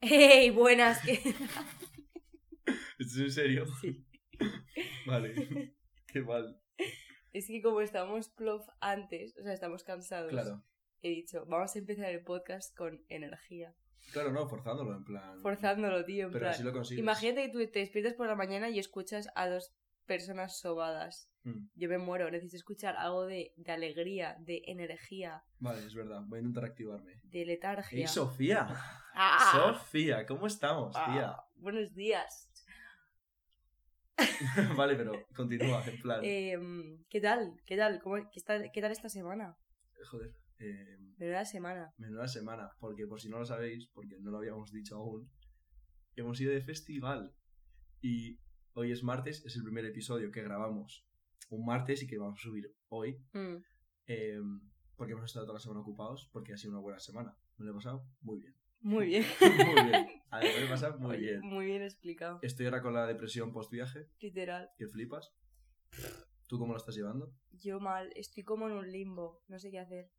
¡Hey! Buenas. ¿qué- ¿Estás en serio? Sí. Vale. Qué mal. Es que como estamos plof antes, o sea, estamos cansados, Claro. he dicho, vamos a empezar el podcast con energía. Claro, no, forzándolo, en plan. Forzándolo, tío, en Pero plan. así lo consigues. Imagínate que tú te despiertas por la mañana y escuchas a dos personas sobadas. Mm, Yo me muero, necesito escuchar algo de, de alegría, de energía, Vale, es verdad. Voy a intentar activarme. de letargia. ¡Ey, Sofía! ¡Ah! Sofía, ¿cómo estamos, tía? Ah, buenos días. vale, pero continúa, en plan. Em, ¿Qué tal? ¿Qué tal? ¿Cómo, qué, está- ¿Qué tal esta semana? Joder. Eh, Menuda semana. menuda semana. Porque por si no lo sabéis, porque no lo habíamos dicho aún, hemos ido de festival. Y hoy es martes, es el primer episodio que grabamos un martes y que vamos a subir hoy. Mm, eh, porque hemos estado toda la semana ocupados, porque ha sido una buena semana. Me lo he pasado muy bien. Muy bien. muy bien. Me lo he pasado muy bien. Muy bien explicado. Estoy ahora con la depresión post viaje, Literal. que flipas. ¿Tú cómo lo estás llevando? Yo mal, estoy como en un limbo. No sé qué hacer.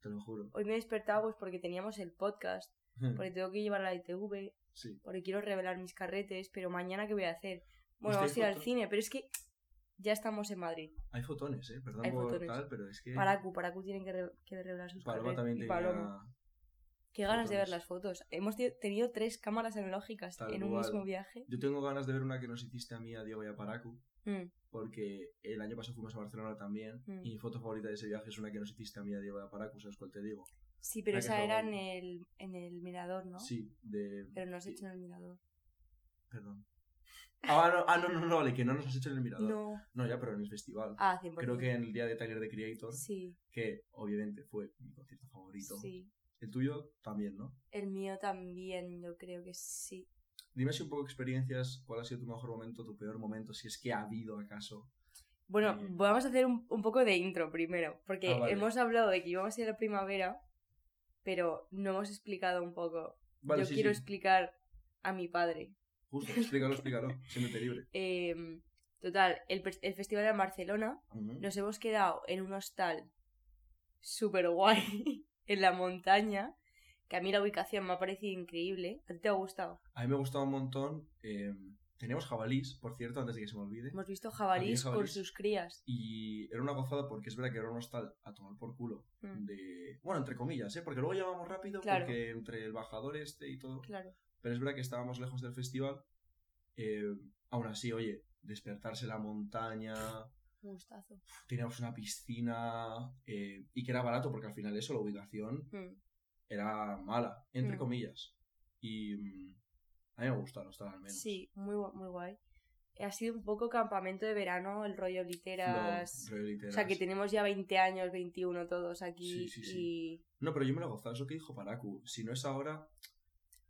Te lo juro. Hoy me he despertado pues porque teníamos el podcast, porque tengo que llevar la ITV, Sí. porque quiero revelar mis carretes, pero mañana ¿qué voy a hacer? Bueno, Hostia, vamos a ir al cine, pero es que ya estamos en Madrid. Hay fotones, ¿eh? Perdón Hay por fotones. tal, pero es que... Paracu, Paracu tienen que, re- que revelar sus Paloma carretes. también y. Paloma. Qué ganas de ver las fotos. Hemos tenido tres cámaras analógicas Tal en un cual. mismo viaje. Yo tengo ganas de ver una que nos hiciste a mí, a Diego y a Paracu, Mm, porque el año pasado fuimos a Barcelona también, Mm. y mi foto favorita de ese viaje es una que nos hiciste a mí, a Diego y a Paracu, ¿sabes cuál te digo? Sí, pero esa era en el, en el mirador, ¿no? Sí, de... Pero no has hecho en el mirador. Perdón. Ah, no, ah, no, no, no, vale, que no nos has hecho en el mirador. No. No, ya, pero en el festival. Ah, 100%. Creo que en el día de Tyler de Creator, Sí, que obviamente fue mi concierto favorito. sí. El tuyo también, ¿no? El mío también, yo creo que sí. Dime si un poco experiencias, cuál ha sido tu mejor momento, tu peor momento, si es que ha habido acaso. Bueno, Eh. vamos a hacer un, un poco de intro primero, porque Ah, vale. hemos hablado de que íbamos a ir a la primavera, pero no hemos explicado un poco. Vale, yo sí, quiero sí. explicar a mi padre. Justo, explícalo, explícalo. Siéntete libre. Em, total, el, el festival era en Barcelona. Nos hemos quedado en un hostal súper guay en la montaña, que a mí la ubicación me ha parecido increíble. ¿A ti te ha gustado? A mí me ha gustado un montón. eh, teníamos jabalís, por cierto, antes de que se me olvide. Hemos visto jabalís, con jabalís? sus crías. Y era una gozada porque es verdad que era un hostal a tomar por culo. Mm, De... Bueno, entre comillas, ¿eh? Porque luego llevábamos rápido Claro. porque entre el bajador este y todo. claro. Pero es verdad que estábamos lejos del festival. eh, aún así, oye, despertarse la montaña, Un gustazo. teníamos una piscina eh, y que era barato porque al final eso, la ubicación Mm. era mala, entre Mm. comillas. Y a mí me gustaron, estaba al menos. Sí, muy, muy guay. Ha sido un poco campamento de verano, el rollo literas. Flow, rollo O literas. sea, que tenemos ya 20 años, 21 todos aquí. Sí, sí, sí. Y No, pero yo me lo he gozado, es lo que dijo Paraku. Si no es ahora,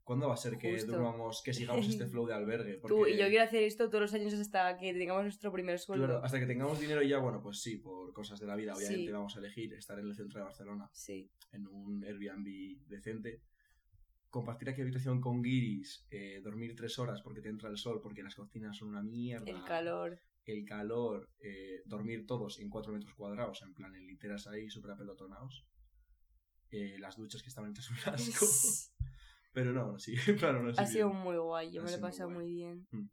¿cuándo va a ser que Justo. durmamos, que sigamos este flow de albergue? tú Porque, y yo quiero hacer esto todos los años hasta que tengamos nuestro primer sueldo. claro, hasta que tengamos dinero y ya, bueno, pues sí, por cosas de la vida, obviamente Sí. vamos a elegir estar en el centro de Barcelona, Sí, en un Airbnb decente. Compartir aquí habitación con guiris, eh, dormir tres horas porque te entra el sol, porque las cocinas son una mierda. el calor. el calor, eh, dormir todos en 4 metros cuadrados, en plan, en literas ahí súper apelotonados. Eh, las duchas que estaban hechas un asco. Pero no, sí, claro, no ha sido muy guay, yo Ha me lo he muy pasado muy bien. Mm.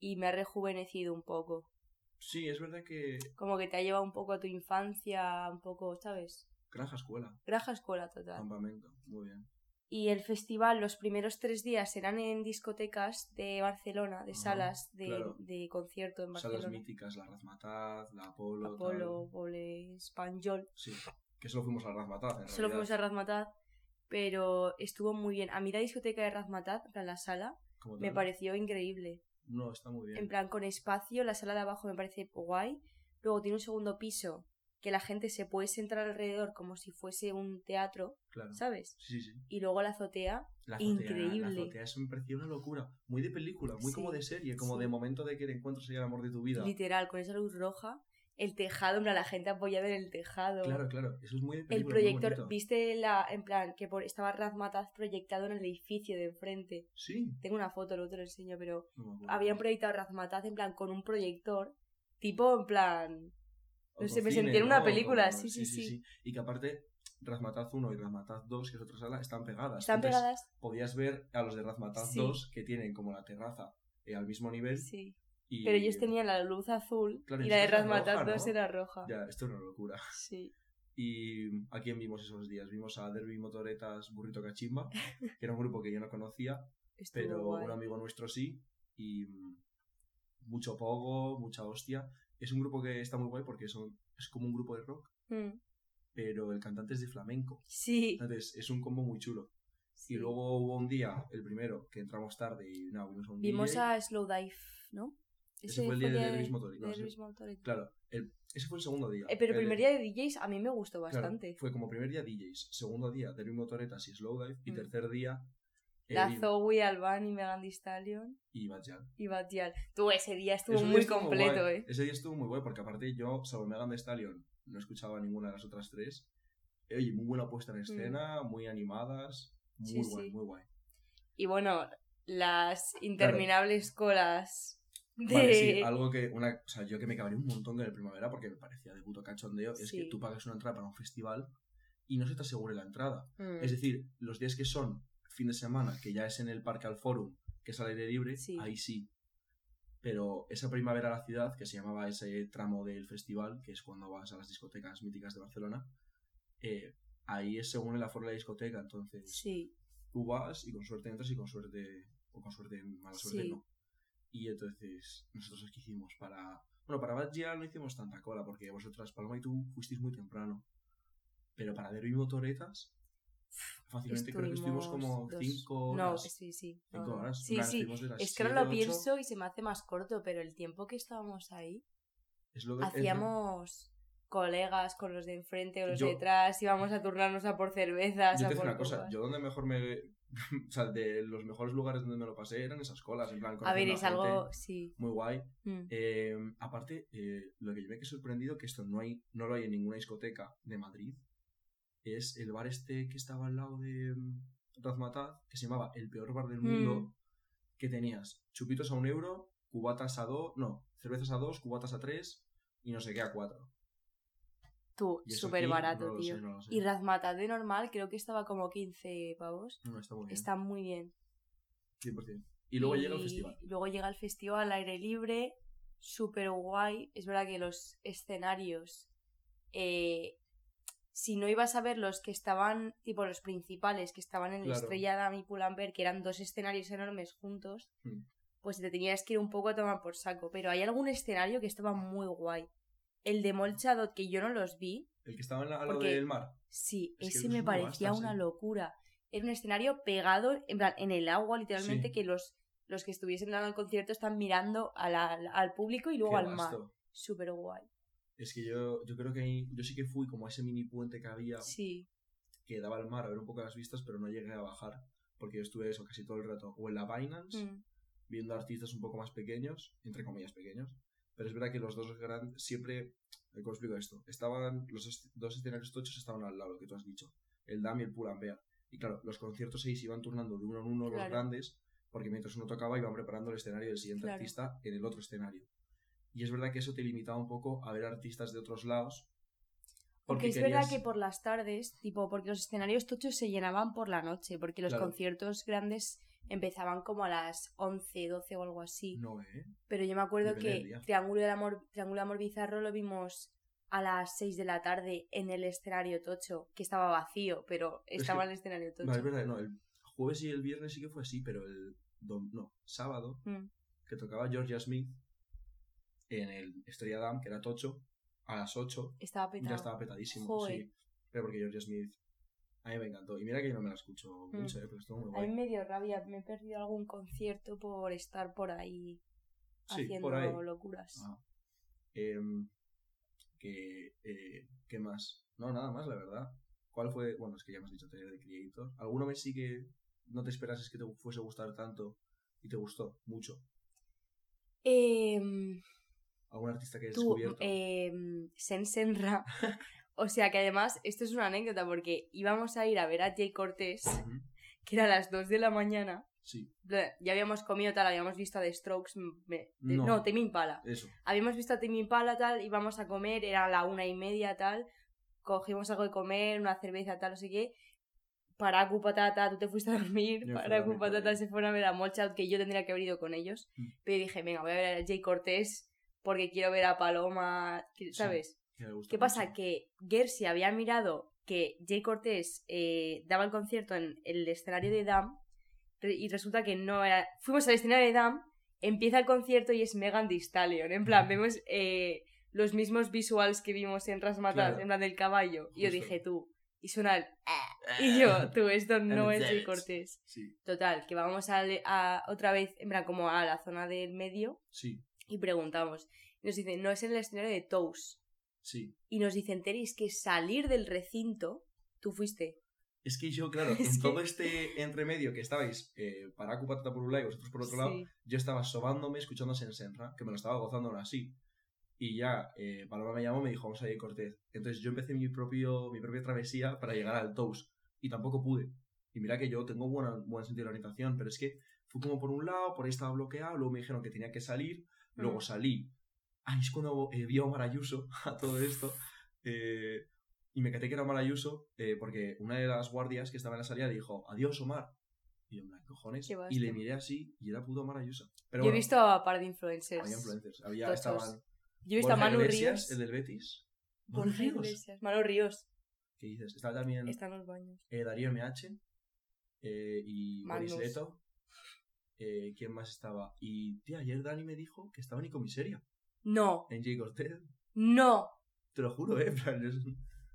Y me ha rejuvenecido un poco. Sí, es verdad que Como que te ha llevado un poco a tu infancia, un poco, ¿sabes? granja escuela, Graja escuela total. campamento, muy bien. Y el festival, los primeros tres días serán en discotecas de Barcelona, de Ajá, salas de, claro. de concierto en Salas Barcelona. míticas, la Razmataz, la Apolo, Apolo, tal. Pole, Spanjol. Sí, que solo fuimos a la Razmataz, en Solo fuimos a realidad, Razmataz, pero estuvo muy bien. A mí la discoteca de Razmataz, en la sala, me pareció increíble. No, está muy bien. En plan, con espacio, la sala de abajo me parece guay. Luego tiene un segundo piso que la gente se puede sentar alrededor como si fuese un teatro, Claro. ¿sabes? Sí, sí, sí. Y luego la azotea, La azotea, Increíble. La azotea eso me pareció una locura. Muy de película, muy como de serie, como sí. de momento de que te encuentras ahí el amor de tu vida. literal, con esa luz roja, el tejado, en plan, la gente apoyada en el tejado. Claro, claro, eso es muy de El película. muy proyector, viste la, en plan, que por, estaba Razmataz proyectado en el edificio de enfrente. Sí. Tengo una foto, luego te lo enseño, pero No habían proyectado Razmataz en plan con un proyector, tipo en plan, no sé, me sentí en una película, sí, sí, sí. Y que aparte Razmataz 1 y Razmataz 2, que es otra sala, están pegadas. ¿Están Entonces, pegadas? Podías ver a los de Razmataz Sí. 2 que tienen como la terraza eh, al mismo nivel. Sí. Y... Pero ellos tenían la luz azul Claro, y la de Razmataz roja, 2 ¿no? era roja. Ya, esto es una locura. Sí. Y a quién vimos esos días? Vimos a Derby Motoretas Burrito Cachimba, que era un grupo que yo no conocía, pero guay. un amigo nuestro sí. Y mm, mucho pogo, mucha hostia. Es un grupo que está muy guay porque son, es como un grupo de rock, Mm. Pero el cantante es de flamenco. Sí. Entonces es un combo muy chulo. sí. Y luego hubo un día, el primero, que entramos tarde y nada, vimos a un Vimos DJ. a Slow Dive, ¿no? Ese fue el día de de Motoreta, sí. Dervis Motoreta. Claro, el- ese fue el segundo día. Eh, pero el primer día de DJs a mí me gustó claro, bastante. fue como primer día DJs, segundo día Derby Motoretas y Slowdive, y Mm. tercer día La Zoe, Alban y Megan Thee Stallion y Bad Jan. y Batial. Tú, ese día estuvo Ese muy completo. ¿eh? Ese día estuvo muy guay porque aparte yo, salvo Megan Thee Stallion, no escuchaba ninguna de las otras tres. Oye, muy buena puesta en escena, muy animadas, muy Mm. Sí, guay, sí. muy guay. Y bueno, las interminables colas de... Vale, sí, algo que, una, o sea, yo que me cabré un montón con el primavera porque me parecía de puto cachondeo, es que Sí. tú pagas una entrada para un festival y no se te asegure la entrada. Mm. Es decir, los días que son fin de semana, que ya es en el Parque al Forum, que es al aire libre, Sí. ahí sí. Pero esa primavera a la ciudad, que se llamaba ese tramo del festival, que es cuando vas a las discotecas míticas de Barcelona, eh, ahí es según el aforo de la discoteca, entonces Sí, tú vas y con suerte entras y con suerte, o con suerte, mala suerte Sí. no. Y entonces, nosotros qué hicimos para... Bueno, para Bad Gyal no hicimos tanta cola, porque vosotras, Paloma y tú, fuisteis muy temprano. Pero para Derby Motoretas, fácilmente creo que estuvimos como dos- 5 No, horas. sí, sí. no, Cinco no. horas. Sí, plan, sí. Es que ahora siete, lo pienso y se me hace más corto, pero el tiempo que estábamos ahí, Es lo que- es lo- hacíamos colegas con los de enfrente o los Yo- de atrás, íbamos a turnarnos a por cervezas, Yo a te digo por una cosa, yo donde mejor me... o sea, de los mejores lugares donde me lo pasé eran esas colas, en plan... A ver, es algo... Sí. Muy guay. Mm. Eh, aparte, eh, lo que yo me quedé sorprendido, que esto no, hay, no lo hay en ninguna discoteca de Madrid, es el bar este que estaba al lado de mm, Razmataz, que se llamaba El Peor Bar del Mundo, Mm. que tenías chupitos a un euro, cubatas a dos, no, cervezas a dos, cubatas a tres y no sé qué a cuatro. Tú, súper barato, no tío. sé, no. Y Razmataz de normal creo que estaba como 15 pavos. No, está muy bien. Está muy bien. 100%. Y luego llega el festival. Luego llega el festival al aire libre, súper guay. Es verdad que los escenarios, eh, si no ibas a ver los que estaban, tipo los principales, que estaban en Claro. Estrella y Pull&Bear, que eran dos escenarios enormes juntos, Mm. pues te tenías que ir un poco a tomar por saco. Pero hay algún escenario que estaba muy guay. El de Molchadot, que yo no los vi, El que estaba en la- Porque- del mar. Sí, Es ese me parecía bastas, una ¿eh? locura. Era un escenario pegado, en plan, en el agua, literalmente, Sí. que los, los que estuviesen dando el concierto están mirando a la- al público y luego Qué al mar. Súper guay. Es que yo, yo creo que ahí- yo sí que fui como a ese mini puente que había Sí, que daba al mar a ver un poco las vistas, pero no llegué a bajar. Porque yo estuve eso casi todo el rato. O en la Binance, mm, viendo artistas un poco más pequeños, entre comillas pequeños. Pero es verdad que los dos grandes, siempre, ¿cómo explico esto? Estaban, los dos escenarios tochos estaban al lado, lo que tú has dicho. El DAM y el Pull and Bear. Y claro, los conciertos ahí se iban turnando de uno en uno los grandes, porque mientras uno tocaba iban preparando el escenario del siguiente Claro. artista en el otro escenario. Y es verdad que eso te limitaba un poco a ver artistas de otros lados. Porque es querías- verdad que por las tardes, tipo, porque los escenarios tochos se llenaban por la noche, porque los Claro. conciertos grandes empezaban como a las 11, 12 o algo así. No, ¿eh? Pero yo me acuerdo Depende del que. Triángulo de Amor, Triángulo de Amor Bizarro lo vimos a las 6 de la tarde en el escenario Tocho, que estaba vacío, pero Es estaba que- en el escenario Tocho. No, es verdad, no, el jueves y el viernes sí que fue así, pero el dom- no, sábado, Mm, que tocaba Georgia Smith en el Estrella Damm, que era Tocho, a las 8, Estaba petado. ya estaba petadísimo, Joder. sí. Pero porque Georgia Smith a mí me encantó. Y mira que yo no me la escucho Mm. mucho, eh, pero estuvo muy A guay. mí me dio rabia, me he perdido algún concierto por estar por ahí Sí, haciendo por ahí. locuras. Ah. Em, que, eh, ¿Qué más? No, nada más, la verdad. ¿Cuál fue? Bueno, es que ya me has dicho Taylor de Creator. ¿Alguno me sí que no te esperases que te fuese a gustar tanto y te gustó mucho? Em, ¿Algún artista que hayas tú, descubierto? em, Sen Senra. o sea que además, esto es una anécdota porque íbamos a ir a ver a Jay Cortés, Ujú, que era a las 2 de la mañana. Sí, Ya habíamos comido tal, habíamos visto a The Strokes. me- de- No. no, Tame Impala. eso. Habíamos visto a Tame Impala tal, íbamos a comer, era la una y media tal. cogimos algo de comer, una cerveza, tal, no sé qué. Paracu Patata, tú te fuiste a dormir. Yo me fui a Paracu dormir Patata se fueron a ver a Molchat, que yo tendría que haber ido con ellos. Mm. Pero dije, venga, voy a ver a Jay Cortés porque quiero ver a Paloma, ¿sabes? Gusta ¿Qué pasa? mucho. Que Gersi había mirado que Jay Cortés eh, daba el concierto en el escenario de Dam y resulta que no era... Fuimos al escenario de Dam, empieza el concierto y es Megan Thee Stallion. En plan, vemos eh, los mismos visuals que vimos en Rasmatas, Claro. en plan del caballo. Y yo dije, tú, y suena el... "Ah", Y yo, tú, esto no es Jay Cortés. Sí, Total, que vamos a, a otra vez, en plan, como a la zona del medio sí, y preguntamos. Y nos dicen, no, es en el escenario de Toast. sí. Y nos dicen, tenéis que salir del recinto. Tú fuiste. Es que yo, claro, en todo este entremedio que estabais eh, para Patata por un lado y vosotros por otro lado, Sí. yo estaba sobándome escuchando Senra, que me lo estaba gozando aún así. Y ya, eh, Paloma me llamó y me dijo, vamos a ir a Cortez. Entonces yo empecé mi, propio, mi propia travesía para llegar al Toast. Y tampoco pude. Y mira que yo tengo buena, buen sentido de orientación, pero es que fui como por un lado, por ahí estaba bloqueado, luego me dijeron que tenía que salir, luego Mm. salí. Ahí es cuando eh, vi a Omar Ayuso a todo esto. eh, y me caté que era Omar Ayuso eh, porque una de las guardias que estaba en la salida le dijo, adiós Omar. Y yo, cojones. Y le miré así y era puto Omar Ayuso. Pero Yo he visto a par de influencers. había influencers. Había, estaban Yo he visto a Manu Iglesias, Ríos. el del Betis. Manu Borja Ríos. Iglesias. Manu Ríos. ¿Qué dices? Estaba también Está en los baños. eh, Darío MH eh, y Magnus. Leto. Eh, ¿Quién más estaba? Y, tía, ayer Dani me dijo que estaba en Icomiseria, No, en J. Cortez. no. Te lo juro, ¿eh? En plan, es-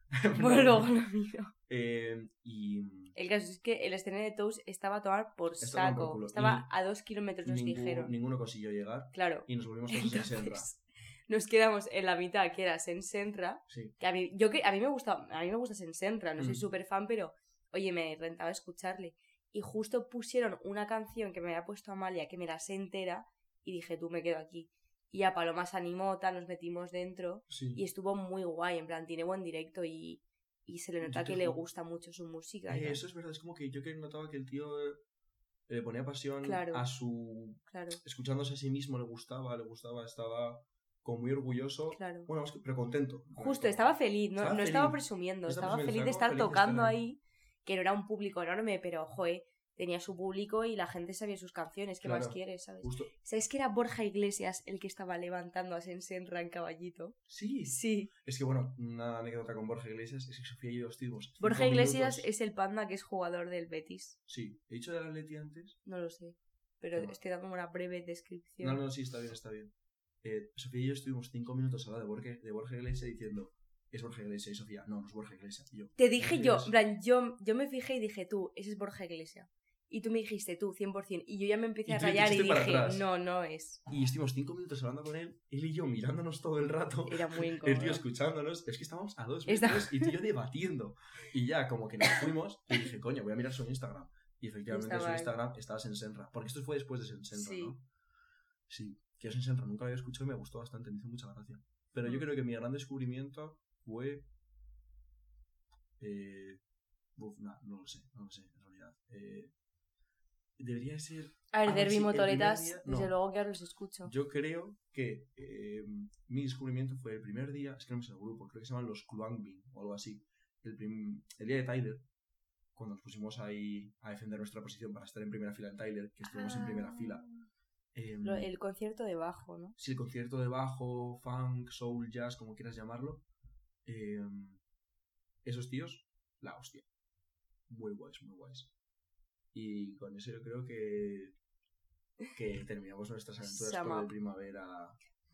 Bueno, luego lo miro. Eh, y El caso es que el escenario de Toast estaba a tomar por Estaba saco. Estaba Y a dos kilómetros, nos ningún- dijeron. ninguno consiguió llegar Claro. y nos volvimos todos en Senra. Entonces, nos quedamos en la mitad, que era Sensenra. Sí, Que a mí, yo que, a mí me gusta, a mí me gusta Sensenra, no soy Mm. súper fan, pero oye, me rentaba escucharle. Y justo pusieron una canción que me había puesto Amalia, que me la sé entera, y dije, tú me quedo aquí. Y a Paloma se animó, tal, nos metimos dentro, sí. y estuvo muy guay, en plan, tiene buen directo y, y se le nota que le gusta mucho su música. Eh, eso es verdad, es como que yo que notaba que el tío eh, le ponía pasión Claro. a su... Claro, Escuchándose a sí mismo, le gustaba, le gustaba, estaba como muy orgulloso. claro. Bueno, pero contento. Justo, estaba feliz, no Estaba no estaba presumiendo, estaba feliz de estar feliz de estar tocando ahí. ahí, que no era un público enorme, pero, joe, tenía su público y la gente sabía sus canciones, ¿qué más quieres, sabes? Justo. ¿Sabes que era Borja Iglesias el que estaba levantando a Sensenra en caballito? Sí. Sí. Es que bueno, una anécdota con Borja Iglesias es que Sofía y yo estuvimos. Borja Iglesias minutos- es el panda que es jugador del Betis. Sí, he dicho del Atleti antes. No lo sé. Pero mal. estoy dando una breve descripción. No, no, sí, está bien, está bien. Eh, Sofía y yo estuvimos cinco minutos hablando de Borja, de Borja Iglesias diciendo, es Borja Iglesias y Sofía, no, no es Borja Iglesias. Y yo, Te dije "Borja yo, Iglesias". en plan, yo, yo me fijé y dije tú, ese es Borja Iglesias. Y tú me dijiste tú, 100%. Y yo ya me empecé Y a rayar y dije, no, no es. Y estuvimos cinco minutos hablando con él, él y yo mirándonos todo el rato. Era muy El incómodo. tío escuchándonos, es que estábamos a dos Está- metros y tú y yo debatiendo. Y ya, como que nos fuimos, y dije, coño, voy a mirar su Instagram. Y efectivamente Estaba su. Instagram estaba en Senra. Porque esto fue después de Senra, Sí. ¿no? Sí, que yo Senra nunca lo había escuchado y me gustó bastante, me hizo mucha gracia. Pero yo Mm. creo que mi gran descubrimiento fue. Eh, uf, nah, no lo sé, no lo sé, en realidad. Eh, debería de ser. A ver, Derby el Motoretas, día- desde no. luego que ahora los escucho. Yo creo que eh, mi descubrimiento fue el primer día, es que no me sé el grupo, creo que se llaman los Kluangbin o algo así. El, prim- el día de Tyler, cuando nos pusimos ahí a defender nuestra posición para estar en primera fila en Tyler, que estuvimos en primera fila. eh, Ah. Lo- el concierto de bajo, ¿no? Sí, el concierto de bajo, funk, soul, jazz, como quieras llamarlo. Eh, esos tíos, la hostia. Muy guays, muy guays. Y con eso yo creo que, que terminamos nuestras aventuras Sama. por el primavera.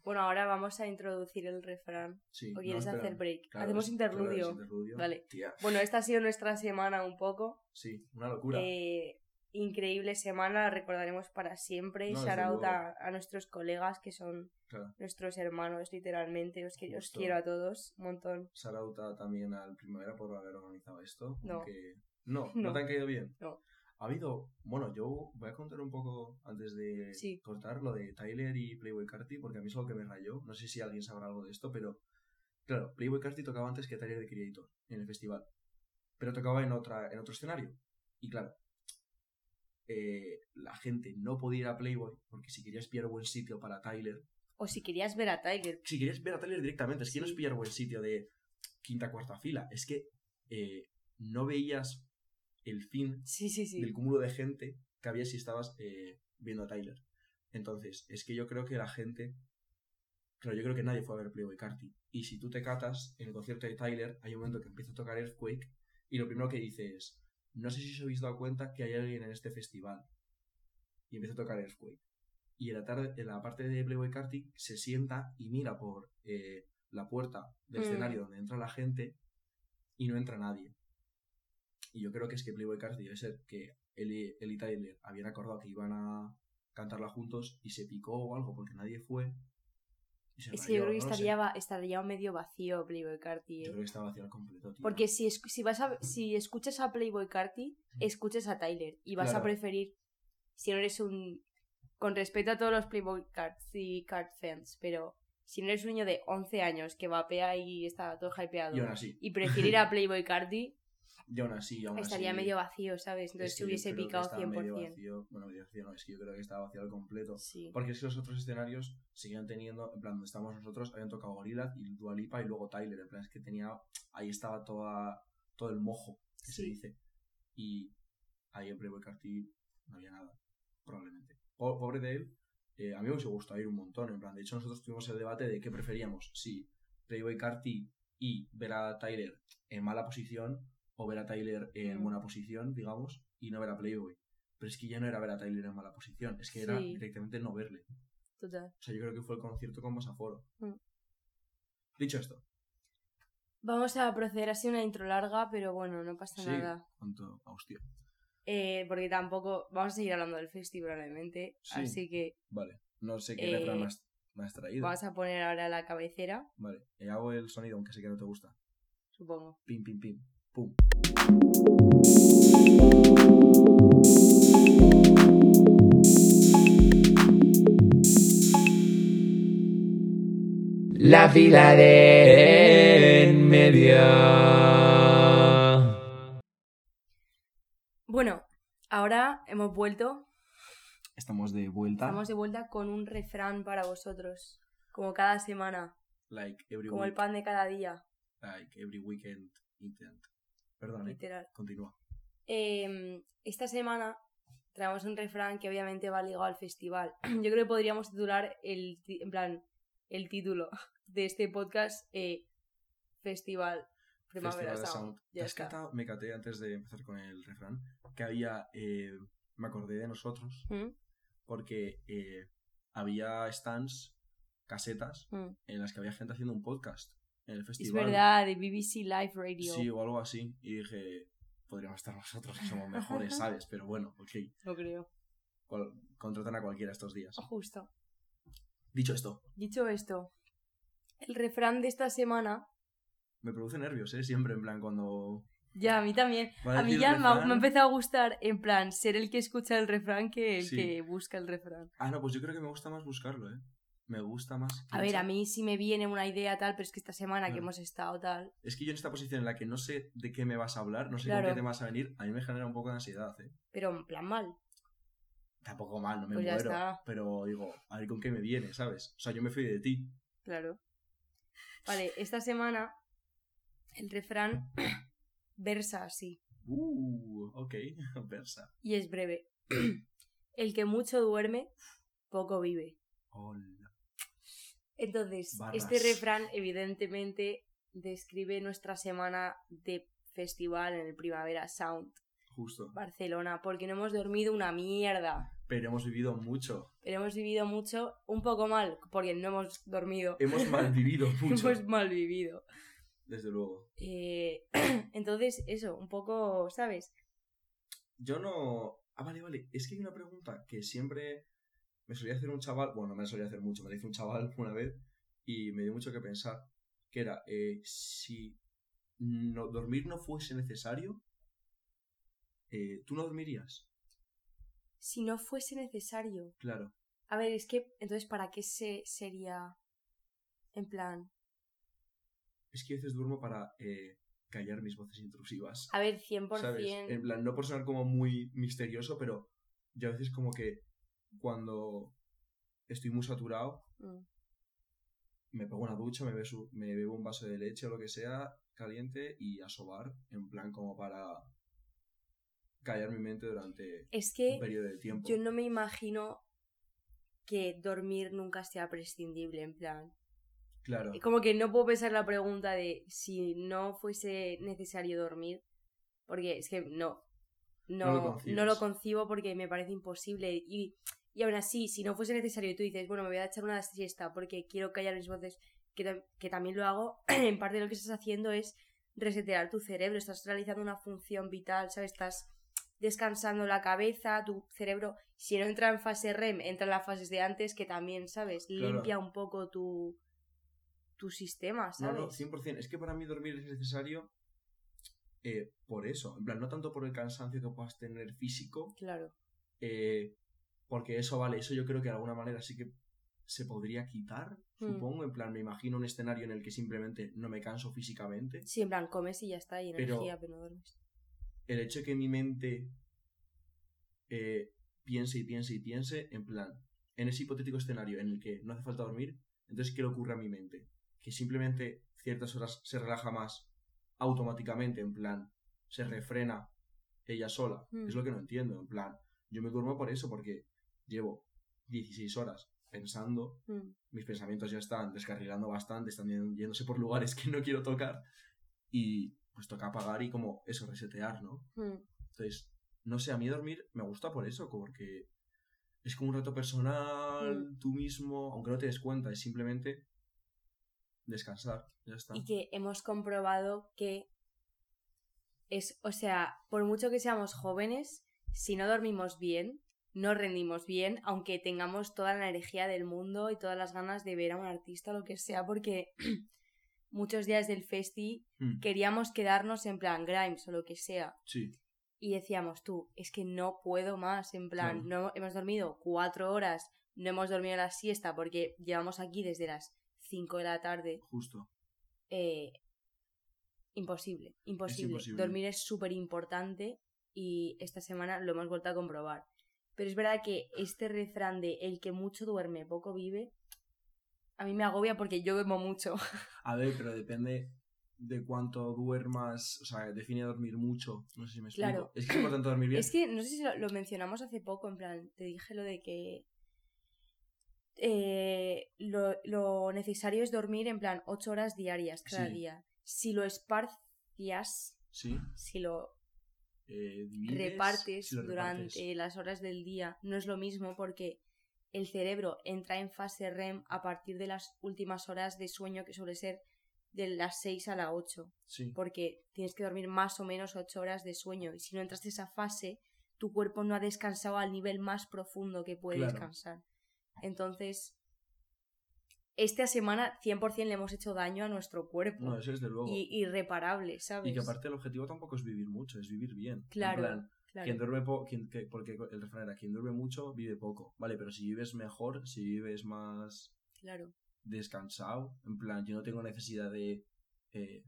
Bueno, ahora vamos a introducir el refrán. Sí, ¿O quieres hacer break? claro, Hacemos interludio. claro, interludio. Vale. Tía, Bueno, esta ha sido nuestra semana un poco. sí, una locura. Eh, increíble semana, la recordaremos para siempre. No, luego. a, a nuestros colegas que son Claro. nuestros hermanos, literalmente. Os, que- os quiero a todos un montón. Sarauta también al primavera por haber organizado esto. No. aunque- no, No. no te han caído bien. No. Ha habido, bueno, yo voy a contar un poco antes de Sí. cortar lo de Tyler y Playboy Carti, porque a mí es algo que me rayó. No sé si alguien sabrá algo de esto, pero claro, Playboy Carti tocaba antes que Tyler de Creator en el festival, pero tocaba en otra, en otro escenario. Y claro, eh, la gente no podía ir a Playboy porque si querías pillar buen sitio para Tyler, O si querías ver a Tyler. si querías ver a Tyler directamente, es que no es pillar buen sitio de quinta, cuarta fila. Es que eh, no veías el fin Sí, sí, sí. del cúmulo de gente que había si estabas eh, viendo a Tyler. Entonces, es que yo creo que la gente. Claro, yo creo que nadie fue a ver Playboy Carti. Y si tú te catas en el concierto de Tyler, hay un momento que empieza a tocar Earthquake y lo primero que dice es: No sé si os habéis dado cuenta que hay alguien en este festival. Y empieza a tocar Earthquake. Y en la, tarde, en la parte de Playboy Carti se sienta y mira por eh, la puerta del Mm. escenario donde entra la gente y no entra nadie. Y yo creo que es que Playboy Carti debe ser que él y, él y Tyler habían acordado que iban a cantarla juntos y se picó o algo porque nadie fue. Es que yo creo que no estaría, va- estaría medio vacío Playboy Carti. Yo ¿eh? creo que estaba vacío al completo, tío. Porque si, es- si, vas a, si escuchas a Playboy Carti, escuchas a Tyler. Y vas a preferir, si no eres un... Con respeto a todos los Playboy Carti Card fans, pero si no eres un niño de 11 años que vapea y está todo hypeado Y y prefiere ir a Playboy Carti, y aún así, aún estaría así, medio vacío, ¿sabes? Entonces es que yo hubiese picado estaba medio 100%. vacío. Bueno, medio vacío no, es que yo creo que estaba vacío al completo. Sí. Porque es que los otros escenarios seguían teniendo, en plan, donde estábamos nosotros, habían tocado Gorillaz y Dua Lipa y luego Tyler. En plan, es que tenía, ahí estaba toda, todo el mojo, que se dice. Y ahí en Playboy Carti no había nada, probablemente. Po- Pobre de él, eh, a mí me hubiese gustado ir un montón. En plan, de hecho, nosotros tuvimos el debate de qué preferíamos, si Playboy Carti y ver a Tyler en mala posición o ver a Tyler en buena posición, digamos, y no ver a Playboy. Pero es que ya no era ver a Tyler en mala posición, es que era Sí. directamente no verle. Total. O sea, yo creo que fue el concierto con más aforo. Mm. Dicho esto, Vamos a proceder así una intro larga, pero bueno, no pasa Sí. nada. cuánto hostia. Eh, porque tampoco vamos a seguir hablando del festi probablemente. Sí. Así que Vale, no sé qué Eh, me has, me has traído. vamos a poner ahora la cabecera, Vale, eh, hago el sonido, aunque sé que no te gusta. supongo. Pim, pim, pim. Pum. La fila de en medio. Bueno, ahora hemos vuelto. Estamos de vuelta. Estamos de vuelta con un refrán para vosotros. Como cada semana. Like every Como el pan de cada día. Like every weekend intent. Perdón. Literal. Continúa. Eh, esta semana traemos un refrán que obviamente va ligado al festival. Yo creo que podríamos titular el, en plan, el título de este podcast eh, Festival Primavera Festival de Sound. Sound. Ya ¿Te has está. catado? Me caté antes de empezar con el refrán. Que había. eh, me acordé de nosotros. ¿Mm? Porque eh, había stands, casetas, Mm. en las que había gente haciendo un podcast. En el Es festival. verdad, de BBC Live Radio. Sí, o algo así. Y dije, podríamos estar nosotros, que somos mejores, ¿sabes? Pero bueno, ok. Lo creo. cual- contratan a cualquiera estos días. Justo. Dicho esto, Dicho esto, el refrán de esta semana, me produce nervios, ¿eh? Siempre, en plan, cuando... ya a mí también. A mí ya me ha, me ha empezado a gustar, en plan, ser el que escucha el refrán que el Sí. que busca el refrán. Ah, no, pues yo creo que me gusta más buscarlo, ¿eh? Me gusta más... A ver, a mí sí me viene una idea tal, pero es que esta semana que hemos estado tal. Es que yo en esta posición en la que no sé de qué me vas a hablar, no sé Claro. con qué te vas a venir, a mí me genera un poco de ansiedad, ¿eh? Pero en plan mal. Tampoco mal, no me Pues ya muero. está. Pero digo, a ver con qué me viene, ¿sabes? O sea, yo me fui de ti. Claro. Vale, esta semana el refrán versa así. Uh, ok, versa. Y es breve. el que mucho duerme, poco vive. Hola. Entonces, Barras. este refrán evidentemente describe nuestra semana de festival en el Primavera Sound Justo. Barcelona, porque no hemos dormido una mierda. Pero hemos vivido mucho. Pero hemos vivido mucho, un poco mal, porque no hemos dormido. Hemos mal vivido mucho. hemos mal vivido. Desde luego. Eh, entonces, eso, un poco, ¿sabes? Yo no. Ah, vale, vale. Es que hay una pregunta que siempre me solía hacer un chaval. Bueno, no me solía hacer mucho, me la hizo un chaval una vez y me dio mucho que pensar. Que era, eh, si no, dormir no fuese necesario, eh, ¿tú no dormirías? Si no fuese necesario. Claro. A ver, es que, entonces, ¿para qué se sería? En plan. Es que a veces duermo para eh, callar mis voces intrusivas. A ver, 100%. ¿Sabes? En plan, no por sonar como muy misterioso, pero yo a veces como que cuando estoy muy saturado, Mm. me pego una ducha, me, beso- me bebo un vaso de leche o lo que sea caliente y a sobar, en plan como para callar mi mente durante Es que un periodo de tiempo. yo no me imagino que dormir nunca sea prescindible, en plan. Claro, Como que no puedo pensar la pregunta de si no fuese necesario dormir, porque es que no. No No, lo no, lo concibo porque me parece imposible. Y, y aún así, si no fuese necesario y tú dices, bueno, me voy a echar una siesta porque quiero callar mis voces, que, tam- que también lo hago, en parte lo que estás haciendo es resetear tu cerebro, estás realizando una función vital, ¿sabes? Estás descansando la cabeza, tu cerebro, si no entra en fase REM, entra en las fases de antes, que también, ¿sabes? Claro. Limpia un poco tu, tu sistema, no, ¿sabes? no, 100%. Es que para mí dormir es necesario eh, por eso. En plan, no tanto por el cansancio que puedas tener físico, Claro. eh, porque eso vale, eso yo creo que de alguna manera sí que se podría quitar, Mm. supongo. En plan, me imagino un escenario en el que simplemente no me canso físicamente. Sí, en plan, comes y ya está, y Pero- energía, pero no duermes. el hecho de que mi mente eh, piense y piense y piense, en plan, en ese hipotético escenario en el que no hace falta dormir, entonces, ¿qué le ocurre a mi mente? Que simplemente ciertas horas se relaja más automáticamente, en plan, se refrena ella sola. Mm. Es lo que no entiendo, en plan, yo me duermo por eso, porque llevo 16 horas pensando, Mm. mis pensamientos ya están descarrilando bastante, están yéndose por lugares que no quiero tocar, y pues toca apagar y como eso, resetear, ¿no? Mm. Entonces, no sé, a mí dormir me gusta por eso, porque es como un rato personal, Mm. tú mismo, aunque no te des cuenta, es simplemente descansar, ya está. Y que hemos comprobado que es, o sea, por mucho que seamos jóvenes, si no dormimos bien, no rendimos bien, aunque tengamos toda la energía del mundo y todas las ganas de ver a un artista o lo que sea, porque muchos días del festi Mm, queríamos quedarnos en plan Grimes o lo que sea. Sí, Y decíamos, tú, es que no puedo más, en plan, Claro. no hemos dormido cuatro horas, no hemos dormido la siesta porque llevamos aquí desde las cinco de la tarde. justo. Eh, imposible, imposible. imposible. Dormir es súper importante y esta semana lo hemos vuelto a comprobar. Pero es verdad que este refrán de el que mucho duerme, poco vive, a mí me agobia porque yo duermo mucho. A ver, pero depende de cuánto duermas, o sea, define dormir mucho, no sé si me explico. Claro. Es que es importante dormir bien. Es que no sé si lo, lo mencionamos hace poco, en plan, te dije lo de que eh, lo, lo necesario es dormir en plan ocho horas diarias cada Sí. día. Si lo esparcias, Sí, si lo eh, divides, repartes si lo repartes. durante las horas del día, no es lo mismo porque el cerebro entra en fase REM a partir de las últimas horas de sueño que suele ser de las 6 a las 8 Sí, porque tienes que dormir más o menos 8 horas de sueño y si no entras en esa fase tu cuerpo no ha descansado al nivel más profundo que puede Claro. descansar entonces esta semana 100% le hemos hecho daño a nuestro cuerpo no, eso es de luego. y irreparable ¿sabes? Y que aparte el objetivo tampoco es vivir mucho, es vivir bien. En Claro, plan, Claro. Quien duerme poco, porque el refrán era quien duerme mucho vive poco, vale, pero si vives mejor, si vives más claro descansado, en plan, yo no tengo necesidad de eh,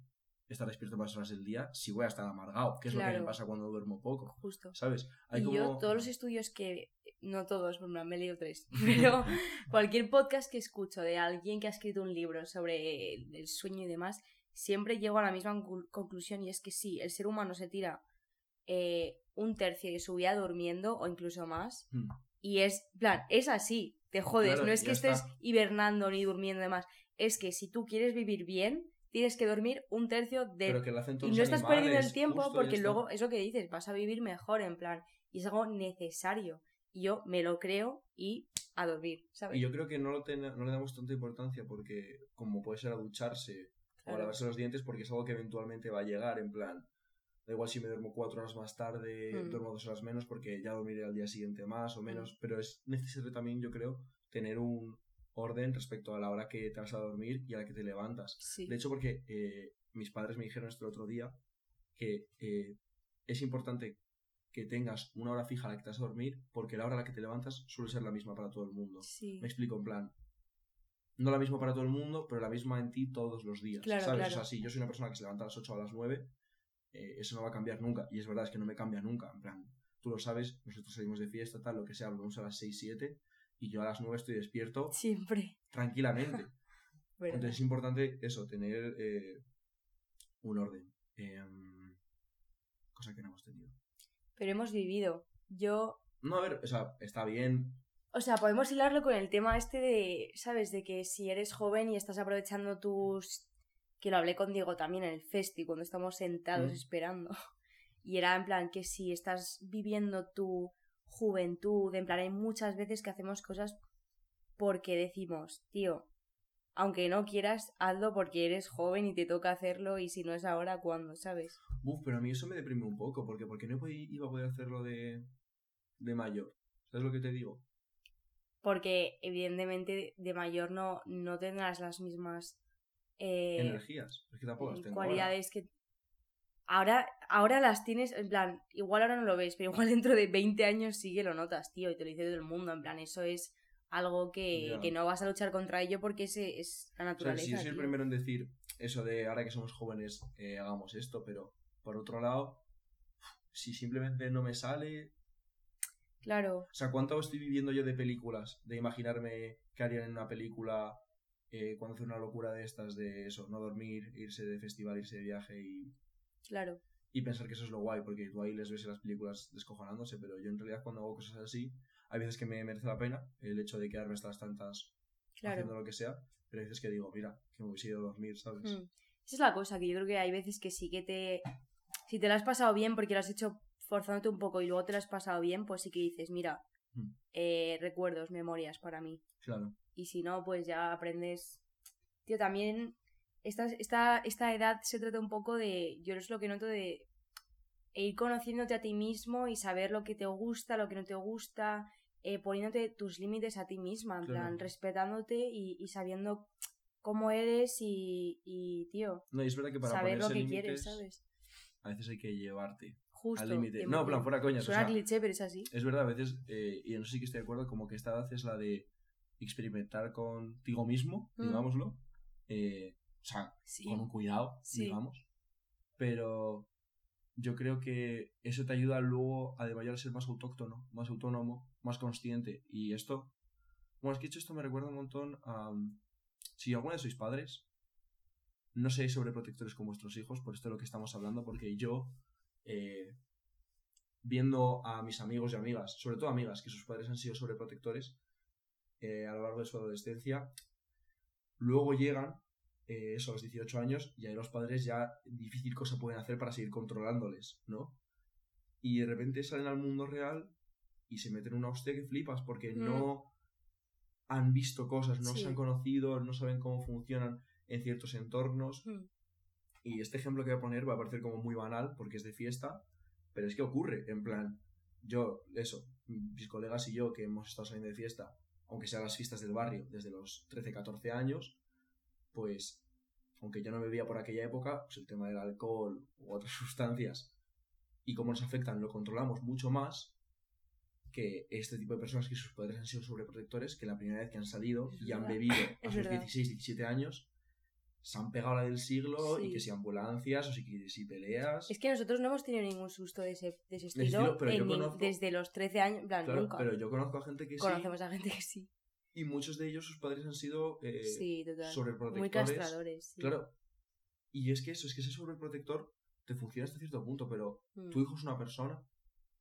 estar despierto más horas del día si voy a estar amargado, que es lo que me pasa cuando duermo poco, justo ¿sabes? Hay y como... yo, todos los estudios que. No todos, me he leído tres. Pero cualquier podcast que escucho de alguien que ha escrito un libro sobre el sueño y demás, siempre llego a la misma conclu- conclusión y es que sí, el ser humano se tira eh, un tercio de su vida durmiendo o incluso más. Mm. Y es, plan, es así, te jodes. Claro, no es que estés está. hibernando ni durmiendo y demás. Es que si tú quieres vivir bien, tienes que dormir un tercio de Pero que lo hacen todos y no estás perdiendo el tiempo porque luego, eso que dices, vas a vivir mejor, en plan. Y es algo necesario. Yo me lo creo y a dormir, ¿sabes? Y yo creo que no, lo ten- no le damos tanta importancia porque, como puede ser a ducharse o a lavarse los dientes, porque es algo que eventualmente va a llegar, en plan. Da igual si me duermo cuatro horas más tarde, Mm. duermo dos horas menos, porque ya dormiré al día siguiente más o menos. Pero es necesario también, yo creo, tener un orden respecto a la hora que te vas a dormir y a la que te levantas. Sí. De hecho, porque eh, mis padres me dijeron esto el otro día, que eh, es importante que tengas una hora fija a la que te vas a dormir, porque la hora a la que te levantas suele ser la misma para todo el mundo. sí. Me explico, en plan. No la misma para todo el mundo, pero la misma en ti todos los días. Claro, ¿Sabes? claro. O sea, si yo soy una persona que se levanta a las 8 o a las 9, eh, eso no va a cambiar nunca. Y es verdad, es que no me cambia nunca. En plan, tú lo sabes, nosotros salimos de fiesta, tal, lo que sea, volvemos a las 6, 7, y yo a las 9 estoy despierto Siempre. tranquilamente. Entonces es importante eso, tener eh, un orden. Em, cosa que no hemos tenido. Pero hemos vivido. Yo No, a ver, o sea, está bien. O sea, podemos hilarlo con el tema este de, ¿sabes? De que si eres joven y estás aprovechando tus... Que lo hablé con Diego también en el festi, cuando estamos sentados Mm. esperando. Y era en plan que si estás viviendo tu juventud, en plan hay muchas veces que hacemos cosas porque decimos, tío, aunque no quieras, hazlo porque eres joven y te toca hacerlo y si no es ahora, ¿cuándo? ¿Sabes? Uf, pero a mí eso me deprime un poco, porque porque no iba a poder hacerlo de, de mayor. ¿Sabes lo que te digo? Porque evidentemente de mayor no, no tendrás las mismas... eh, Energías. Es que tampoco las eh, tengo ahora. cualidades que ahora ahora las tienes en plan igual ahora no lo ves pero igual dentro de 20 años sí que lo notas tío y te lo dice todo el mundo en plan eso es algo que, que no vas a luchar contra ello porque ese es la O sea, naturaleza si yo soy el primero en decir eso de ahora que somos jóvenes, eh, hagamos esto, pero por otro lado, si simplemente no me sale. claro O sea, ¿cuánto estoy viviendo yo de películas? De imaginarme que harían en una película eh, cuando hace una locura de estas, de eso, no dormir, irse de festival, irse de viaje y, claro y pensar que eso es lo guay, porque tú ahí les ves en las películas descojonándose, pero yo en realidad cuando hago cosas así, hay veces que me merece la pena el hecho de quedarme hasta las tantas haciendo lo que sea, pero hay veces que digo, mira, que me hubiese ido a dormir, ¿sabes? Mm. esa es la cosa que yo creo que hay veces que sí que te si te lo has pasado bien porque lo has hecho forzándote un poco y luego te lo has pasado bien pues sí que dices mira Mm. eh, recuerdos memorias para mí Claro. y si no, pues ya aprendes. Tío, también esta, esta, esta edad se trata un poco de, yo es lo que noto de ir conociéndote a ti mismo y saber lo que te gusta, lo que no te gusta, eh, poniéndote tus límites a ti misma, en Claro. plan, respetándote y, y sabiendo cómo eres y, y tío, No, y es verdad que para saber lo que quieres, ¿sabes? a veces hay que llevarte Justo. al límite. No, plan, fuera coñas. o Suena sea, cliché, pero es así. es verdad, a veces, eh, y eso sí que estoy de acuerdo, como que esta edad es la de experimentar contigo mismo, Mm. digámoslo. eh, o sea, Sí. con un cuidado, Sí. digamos. Pero yo creo que eso te ayuda luego a de a ser más autóctono, más autónomo, más consciente. Y esto, bueno, es que hecho esto me recuerda un montón a... Si alguna vez sois padres, no seáis sobreprotectores con vuestros hijos, por esto de lo que estamos hablando, porque yo, eh, viendo a mis amigos y amigas, sobre todo amigas, que sus padres han sido sobreprotectores eh, a lo largo de su adolescencia, luego llegan eh, eso a los 18 años y ahí los padres ya difícil cosa pueden hacer para seguir controlándoles, ¿no? Y de repente salen al mundo real y se meten una hostia que flipas porque Mm. no han visto cosas, no Sí. se han conocido, no saben cómo funcionan en ciertos entornos. Mm. Y este ejemplo que voy a poner va a parecer como muy banal porque es de fiesta, pero es que ocurre, en plan, yo, eso, mis colegas y yo que hemos estado saliendo de fiesta, aunque sean las fiestas del barrio desde los 13, 14 años, pues, aunque yo no bebía por aquella época, pues el tema del alcohol u otras sustancias y cómo nos afectan lo controlamos mucho más que este tipo de personas que sus padres han sido sobreprotectores, que la primera vez que han salido Es y han bebido a Es sus verdad. 16, 17 años, se han pegado la del siglo y Sí. que si ambulancias o si, si peleas. Es que nosotros no hemos tenido ningún susto de ese, de ese estilo, estilo, pero yo en nin- conozco- desde los 13 años, plan, Claro, nunca. pero yo conozco a gente que Conocemos a gente que sí. Y muchos de ellos sus padres han sido eh, sí, total. sobreprotectores. Muy castradores. sí. Claro. Y es que eso, es que ese sobreprotector te funciona hasta cierto punto, pero Mm, tu hijo es una persona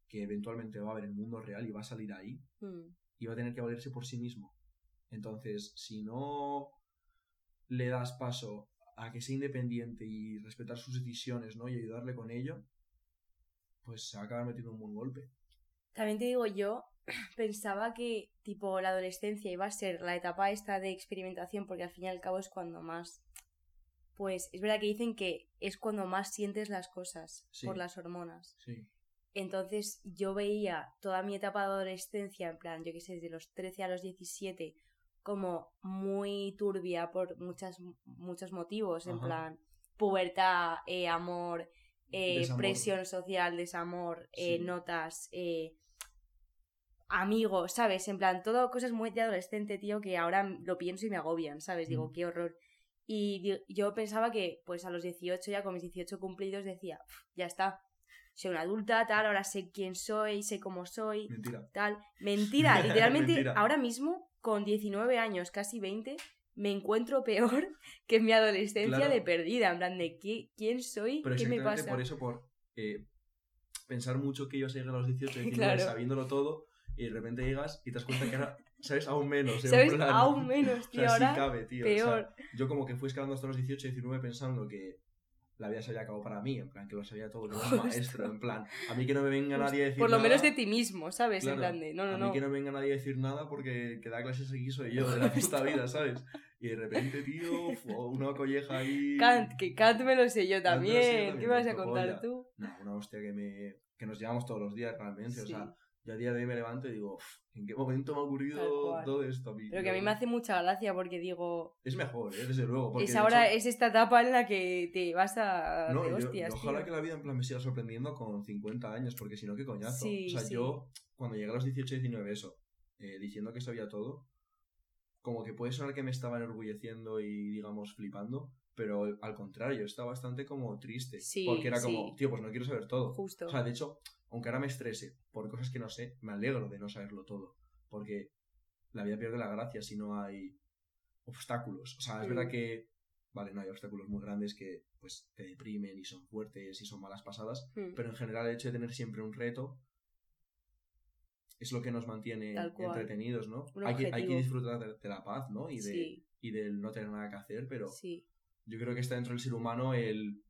que eventualmente va a ver el mundo real y va a salir ahí mm. y va a tener que valerse por sí mismo. Entonces, si no le das paso a que sea independiente y respetar sus decisiones, ¿no? Y ayudarle con ello, pues se va a acabar metiendo un buen golpe. También te digo, yo pensaba que, tipo, la adolescencia iba a ser la etapa esta de experimentación, porque al fin y al cabo es cuando más. Pues es verdad que dicen que es cuando más sientes las cosas Sí. por las hormonas. Sí. Entonces yo veía toda mi etapa de adolescencia, en plan, yo qué sé, desde los 13 a los 17, como muy turbia por muchas, muchos motivos, en plan, pubertad, eh, amor, eh, presión social, desamor, eh, notas, eh, amigos, ¿sabes? En plan, todo cosas muy de adolescente, tío, que ahora lo pienso y me agobian, ¿sabes? Digo, Mm. qué horror. Y yo pensaba que, pues a los 18, ya con mis 18 cumplidos, decía, "Pf, ya está, soy una adulta, tal, ahora sé quién soy, sé cómo soy, Mentira. tal. Mentira, literalmente, Mentira. ahora mismo, con 19 años, casi 20, me encuentro peor que en mi adolescencia Claro. de perdida, en plan de ¿qui- quién soy, Pero qué me pasa. por eso, por eh, pensar mucho que ibas a llegar a los 18, 19, Claro. sabiéndolo todo, y de repente llegas y te das cuenta que ahora sabes aún menos. en ¿Sabes? plan- Aún menos, O tío, sea, sí ahora cabe, tío. o sea, peor. yo como que fui escalando hasta los 18, 19 pensando que la vida se había acabado para mí, en plan, que lo sabía todo, que era maestro, en plan, a mí que no me venga nadie a decir Por lo menos nada, de ti mismo, ¿sabes? En Claro, plan de, no, no, a no. mí que no me venga nadie a decir nada porque que da clases aquí soy yo de la puta vida, ¿sabes? Y de repente, tío, una colleja ahí... Kant, que Kant me lo sé yo también. ¿Qué me vas a contar tú? No, una hostia que me que nos llevamos todos los días realmente, o Sí. sea, yo a día de hoy me levanto y digo, "Uf, ¿en qué momento me ha ocurrido todo esto a mí? Pero que a mí tío?". me hace mucha gracia porque digo, Es mejor, ¿eh? desde luego. Porque es ahora, hecho- es esta etapa en la que te vas a No, de yo- hostias, ojalá tío. que la vida en plan me siga sorprendiendo con 50 años, porque si no, qué coñazo. Sí, o sea, sí. yo, cuando llegué a los 18, 19, eso, eh, diciendo que sabía todo, como que puede sonar que me estaba enorgulleciendo y, digamos, flipando, pero al contrario, estaba bastante como triste. Sí, porque era como, tío, pues no quiero saber todo. Justo. O sea, de hecho, aunque ahora me estrese por cosas que no sé, me alegro de no saberlo todo. Porque la vida pierde la gracia si no hay obstáculos. O sea, es Mm. verdad que, vale, no hay obstáculos muy grandes que pues te deprimen y son fuertes y son malas pasadas, Mm. pero en general el hecho de tener siempre un reto es lo que nos mantiene entretenidos, ¿no? Hay que, hay que disfrutar de, de la paz, ¿no? Y, de, Sí, y del no tener nada que hacer, pero sí. yo creo que está dentro del ser humano el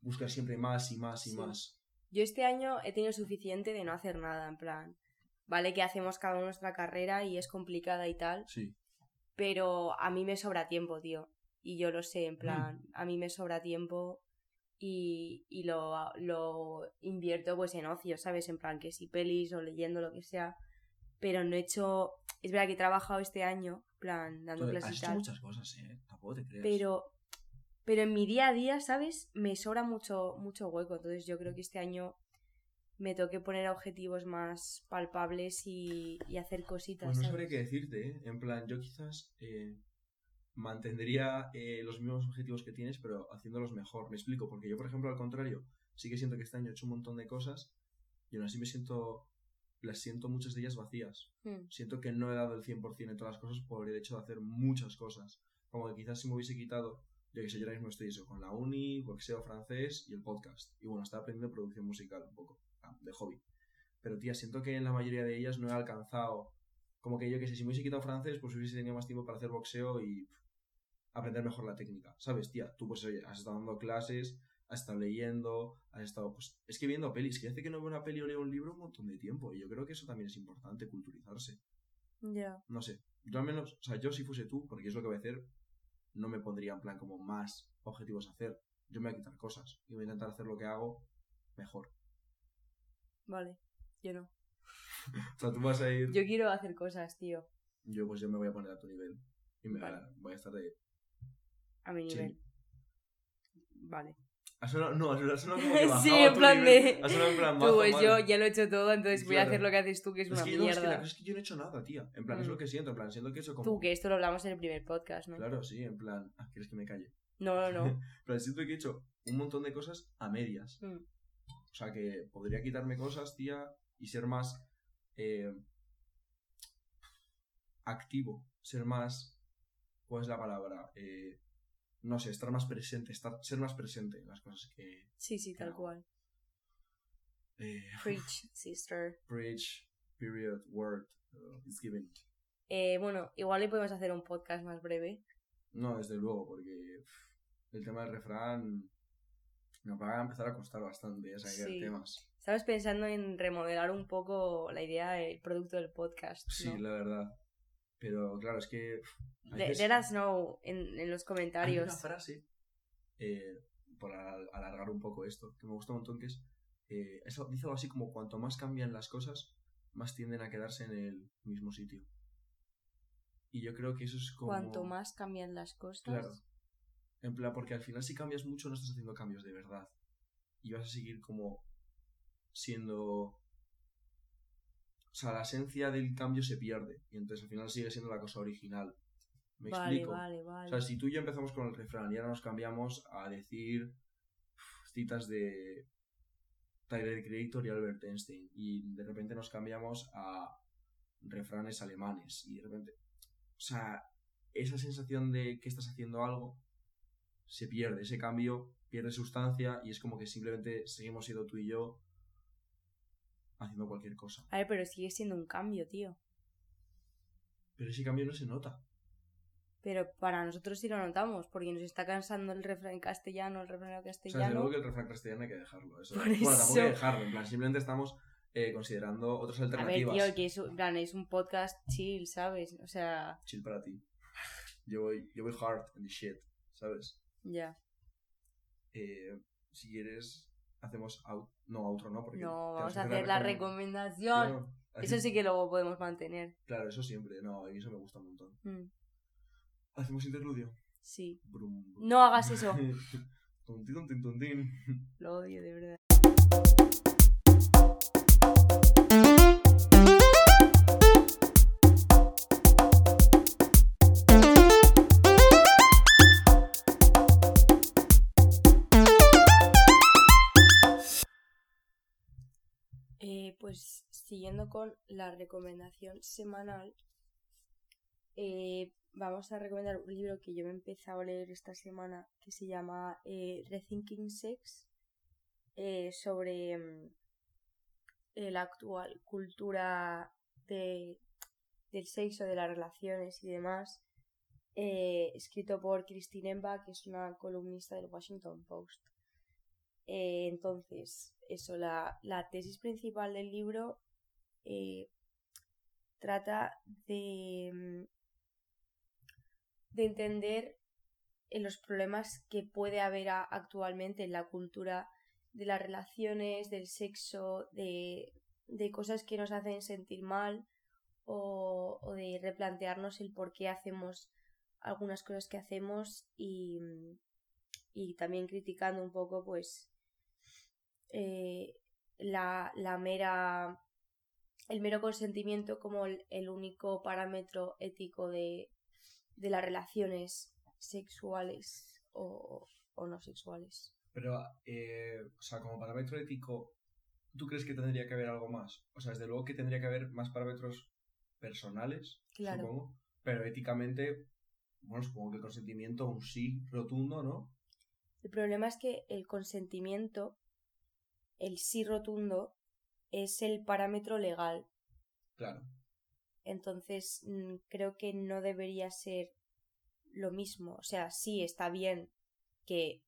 buscar siempre más y más y Sí. más. Yo este año he tenido suficiente de no hacer nada, en plan. Vale que hacemos cada uno nuestra carrera y es complicada y tal, Sí. pero a mí me sobra tiempo, tío. Y yo lo sé, en plan, Mm. a mí me sobra tiempo y, y lo, lo invierto pues en ocio, ¿sabes? En plan, que si pelis o leyendo lo que sea. Pero no he hecho... Es verdad que he trabajado este año, en plan, dando clases has hecho muchas cosas, ¿eh? Tampoco te creas. pero pero en mi día a día, ¿sabes? Me sobra mucho mucho hueco, entonces yo creo que este año me toque poner objetivos más palpables y, y hacer cositas. Pues no sabré qué decirte, ¿eh? En plan, yo quizás eh, mantendría eh, los mismos objetivos que tienes, pero haciéndolos mejor. Me explico, porque yo, por ejemplo, al contrario, sí que siento que este año he hecho un montón de cosas y aún así me siento, las siento muchas de ellas vacías. Mm, Siento que no he dado el 100% en todas las cosas por el hecho de hacer muchas cosas. Como que quizás si me hubiese quitado, yo que sé, yo ahora mismo estoy eso, con la uni, boxeo francés y el podcast. Y bueno, estaba aprendiendo producción musical un poco, de hobby. Pero tía, siento que en la mayoría de ellas no he alcanzado. Como que yo que sé, si me hubiese quitado francés, pues hubiese tenido más tiempo para hacer boxeo y pff, aprender mejor la técnica. ¿Sabes, tía? Tú, pues, oye, has estado dando clases, has estado leyendo, has estado, pues, es que viendo pelis. Que hace que no veo una peli o leo un libro un montón de tiempo. Y yo creo que eso también es importante, culturizarse. Ya. No sé. Yo al menos, o sea, yo si fuese tú, porque es lo que voy a hacer, no me pondría en plan como más objetivos a hacer. Yo me voy a quitar cosas y voy a intentar hacer lo que hago mejor. Vale. Yo no. O sea, tú vas a ir. Yo quiero hacer cosas, tío. Yo pues yo me voy a poner a tu nivel. Y me Vale. voy a estar de. A mi nivel. Vale. Ha sonado, no, ha sonado como que bajaba Sí, en plan de- Ha sonado en plan Tú, pues yo ya lo he hecho todo, entonces voy a hacer lo que haces tú, que es Es una que, no, es que la mierda. cosa es que yo no he hecho nada, tía. En plan, es Mm. lo que siento. En plan, siento que hecho como. Tú, que esto lo hablamos en el primer podcast, ¿no? Claro, sí, en plan. Ah, ¿quieres que me calle? No, no, no. En plan, siento que he hecho un montón de cosas a medias. Mm. O sea, que podría quitarme cosas, tía, y ser más eh, activo, ser más, ¿cuál es la palabra? Eh, no sé, estar más presente, estar, ser más presente en las cosas que... Sí, sí, tal cual. Eh, Preach, sister. preach, period, word, uh, it's given. Eh, bueno, igual le podemos hacer un podcast más breve. No, desde luego, porque pff, el tema del refrán me va a empezar a costar bastante, que Sí. temas. Estabas pensando en remodelar un poco la idea del producto del podcast. Sí, la verdad. Pero claro, es que... veces- Let us know en, en los Hay comentarios. una frase, eh, por al- alargar un poco esto, que me gusta un montón, que es, eh, eso dice algo así como cuanto más cambian las cosas, más tienden a quedarse en el mismo sitio. Y yo creo que eso es como... Cuanto más cambian las cosas. Claro. En plan, porque al final si cambias mucho no estás haciendo cambios de verdad. Y vas a seguir como siendo... O sea, la esencia del cambio se pierde. Y entonces al final sigue siendo la cosa original. ¿Me vale, explico? vale, vale. O sea, si tú y yo empezamos con el refrán y ahora nos cambiamos a decir citas de Tyler Creator y Albert Einstein y de repente nos cambiamos a refranes alemanes y de repente... O sea, esa sensación de que estás haciendo algo se pierde, ese cambio pierde sustancia y es como que simplemente seguimos siendo tú y yo haciendo cualquier cosa. A ver, pero sigue siendo un cambio, tío. Pero ese cambio no se nota. Pero para nosotros sí lo notamos, porque nos está cansando el refrán castellano, el refrán O sea, desde castellano. luego que el refrán castellano hay que dejarlo. Eso. Por Bueno, tampoco hay que eso. dejarlo, en plan, simplemente estamos eh, considerando otras A ver, alternativas. tío, que es, un- plan, es un podcast chill, ¿sabes? O sea, Chill para ti. Yo voy, yo voy hard the shit, ¿sabes? ya. Eh, si quieres, hacemos out... No, outro no, porque... No, vamos a hacer la recom- recomendación. Eso sí que luego podemos mantener. Claro, eso siempre. No, a mí eso me gusta un montón. Mm, Hacemos interludio. sí. Brum, brum. No hagas eso. Lo odio, de verdad. Con la recomendación semanal, eh, vamos a recomendar un libro que yo me he empezado a leer esta semana que se llama eh, Rethinking Sex eh, sobre mm, la actual cultura de, del sexo, de las relaciones y demás, eh, escrito por Christine Emba, que es una columnista del Washington Post. Entonces, eso, la, la tesis principal del libro eh, trata de, mm, de entender en los problemas que puede haber actualmente en la cultura de las relaciones, del sexo, de, de cosas que nos hacen sentir mal o, de replantearnos el por qué hacemos algunas cosas que hacemos y, y también criticando un poco pues eh, la, la mera el mero consentimiento como el, el único parámetro ético de, de las relaciones sexuales o, o no sexuales. Pero, eh, o sea, como parámetro ético, ¿tú crees que tendría que haber algo más? O sea, desde luego que tendría que haber más parámetros personales, Claro. supongo. Pero éticamente, bueno, supongo que el consentimiento, un sí rotundo, ¿no? El problema es que el consentimiento, el sí rotundo, es el parámetro legal. Claro. Entonces, mm, creo que no debería ser lo mismo. O sea, sí está bien que.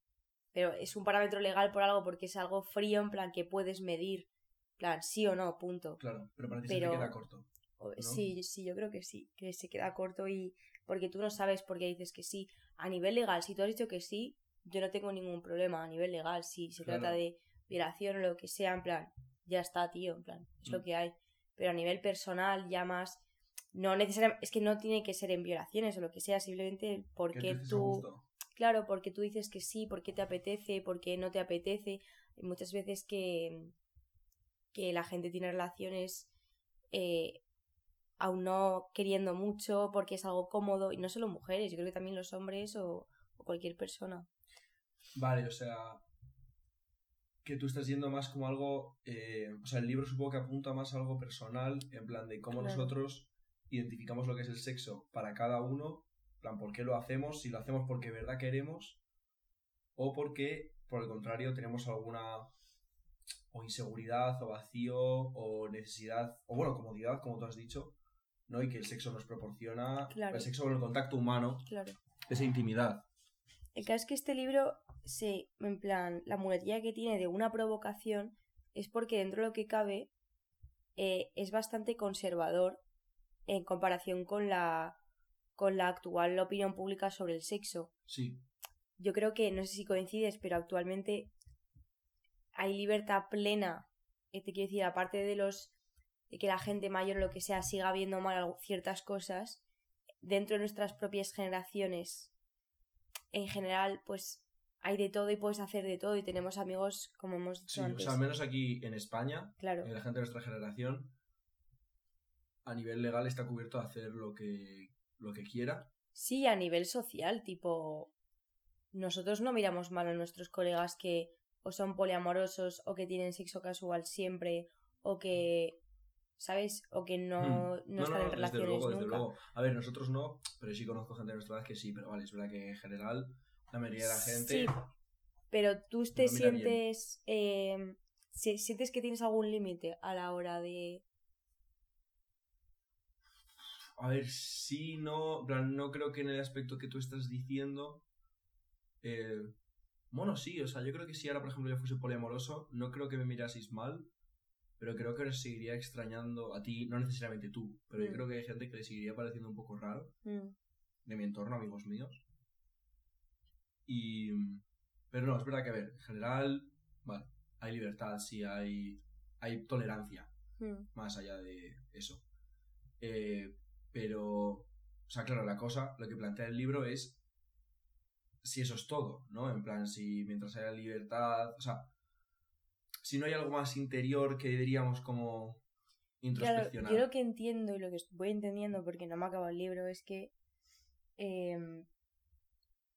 Pero es un parámetro legal por algo porque es algo frío, en plan que puedes medir. En plan, sí o no, punto. Claro, pero para ti se te queda corto. Sí, sí, yo creo que sí, que se queda corto y porque tú no sabes por qué dices que sí. A nivel legal, si tú has dicho que sí, yo no tengo ningún problema a nivel legal. Si se Claro. trata de violación o lo que sea, en plan, ya está, tío, en plan, es lo Mm. que hay. Pero a nivel personal, ya más, no necesariamente, es que no tiene que ser en violaciones o lo que sea, simplemente Que porque tú, claro, porque tú dices que sí, porque te apetece, porque no te apetece. Hay muchas veces que, que la gente tiene relaciones eh, aún no queriendo mucho porque es algo cómodo y no solo mujeres, yo creo que también los hombres o, o cualquier persona. Vale, o sea, que tú estás yendo más como algo, eh, o sea, el libro supongo que apunta más a algo personal, en plan de cómo Claro. nosotros identificamos lo que es el sexo para cada uno, en plan, por qué lo hacemos, si lo hacemos porque verdad queremos o porque, por el contrario, tenemos alguna o inseguridad o vacío o necesidad, o bueno, comodidad, como tú has dicho, ¿no? Y que el sexo nos proporciona, Claro. el sexo con el contacto humano, Claro. esa intimidad. El caso es que este libro, se, en plan, la muletilla que tiene de una provocación es porque dentro de lo que cabe eh, es bastante conservador en comparación con la, con la actual opinión pública sobre el sexo. Sí, Yo creo que, no sé si coincides, pero actualmente hay libertad plena. eh, te quiero decir, aparte de los de que la gente mayor o lo que sea siga viendo mal ciertas cosas, dentro de nuestras propias generaciones, en general, pues hay de todo y puedes hacer de todo y tenemos amigos, como hemos dicho sí, o sea, al menos aquí en España, Claro, eh, la gente de nuestra generación, a nivel legal está cubierto a hacer lo que, lo que quiera. sí, a nivel social, tipo, nosotros no miramos mal a nuestros colegas que o son poliamorosos o que tienen sexo casual siempre o que ¿sabes? O que no, Hmm. no, están en desde relaciones luego, desde nunca. luego. A ver, nosotros no, pero sí conozco gente de nuestra edad que sí, pero vale, es verdad que en general la mayoría de la gente... Sí, pero tú te sientes. eh, si- ¿Sientes que tienes algún límite a la hora de.? A ver, sí, no, en plan, no creo que en el aspecto que tú estás diciendo... eh, bueno, sí, o sea, yo creo que si ahora, por ejemplo, yo fuese poliamoroso, no creo que me miraseis mal, pero creo que os seguiría extrañando a ti, no necesariamente tú, pero yo Mm. creo que hay gente que le seguiría pareciendo un poco raro. Mm, de mi entorno, amigos míos. Y. Pero no, es verdad que, a ver, en general, vale, hay libertad, sí, hay, hay tolerancia, mm, más allá de eso. Eh, pero, o sea, claro, la cosa, lo que plantea el libro es si eso es todo, ¿no? En plan, si mientras haya libertad, o sea, si no hay algo más interior que diríamos como Claro, introspeccionar. yo lo que entiendo y lo que voy entendiendo porque no me ha acabado el libro es que, em,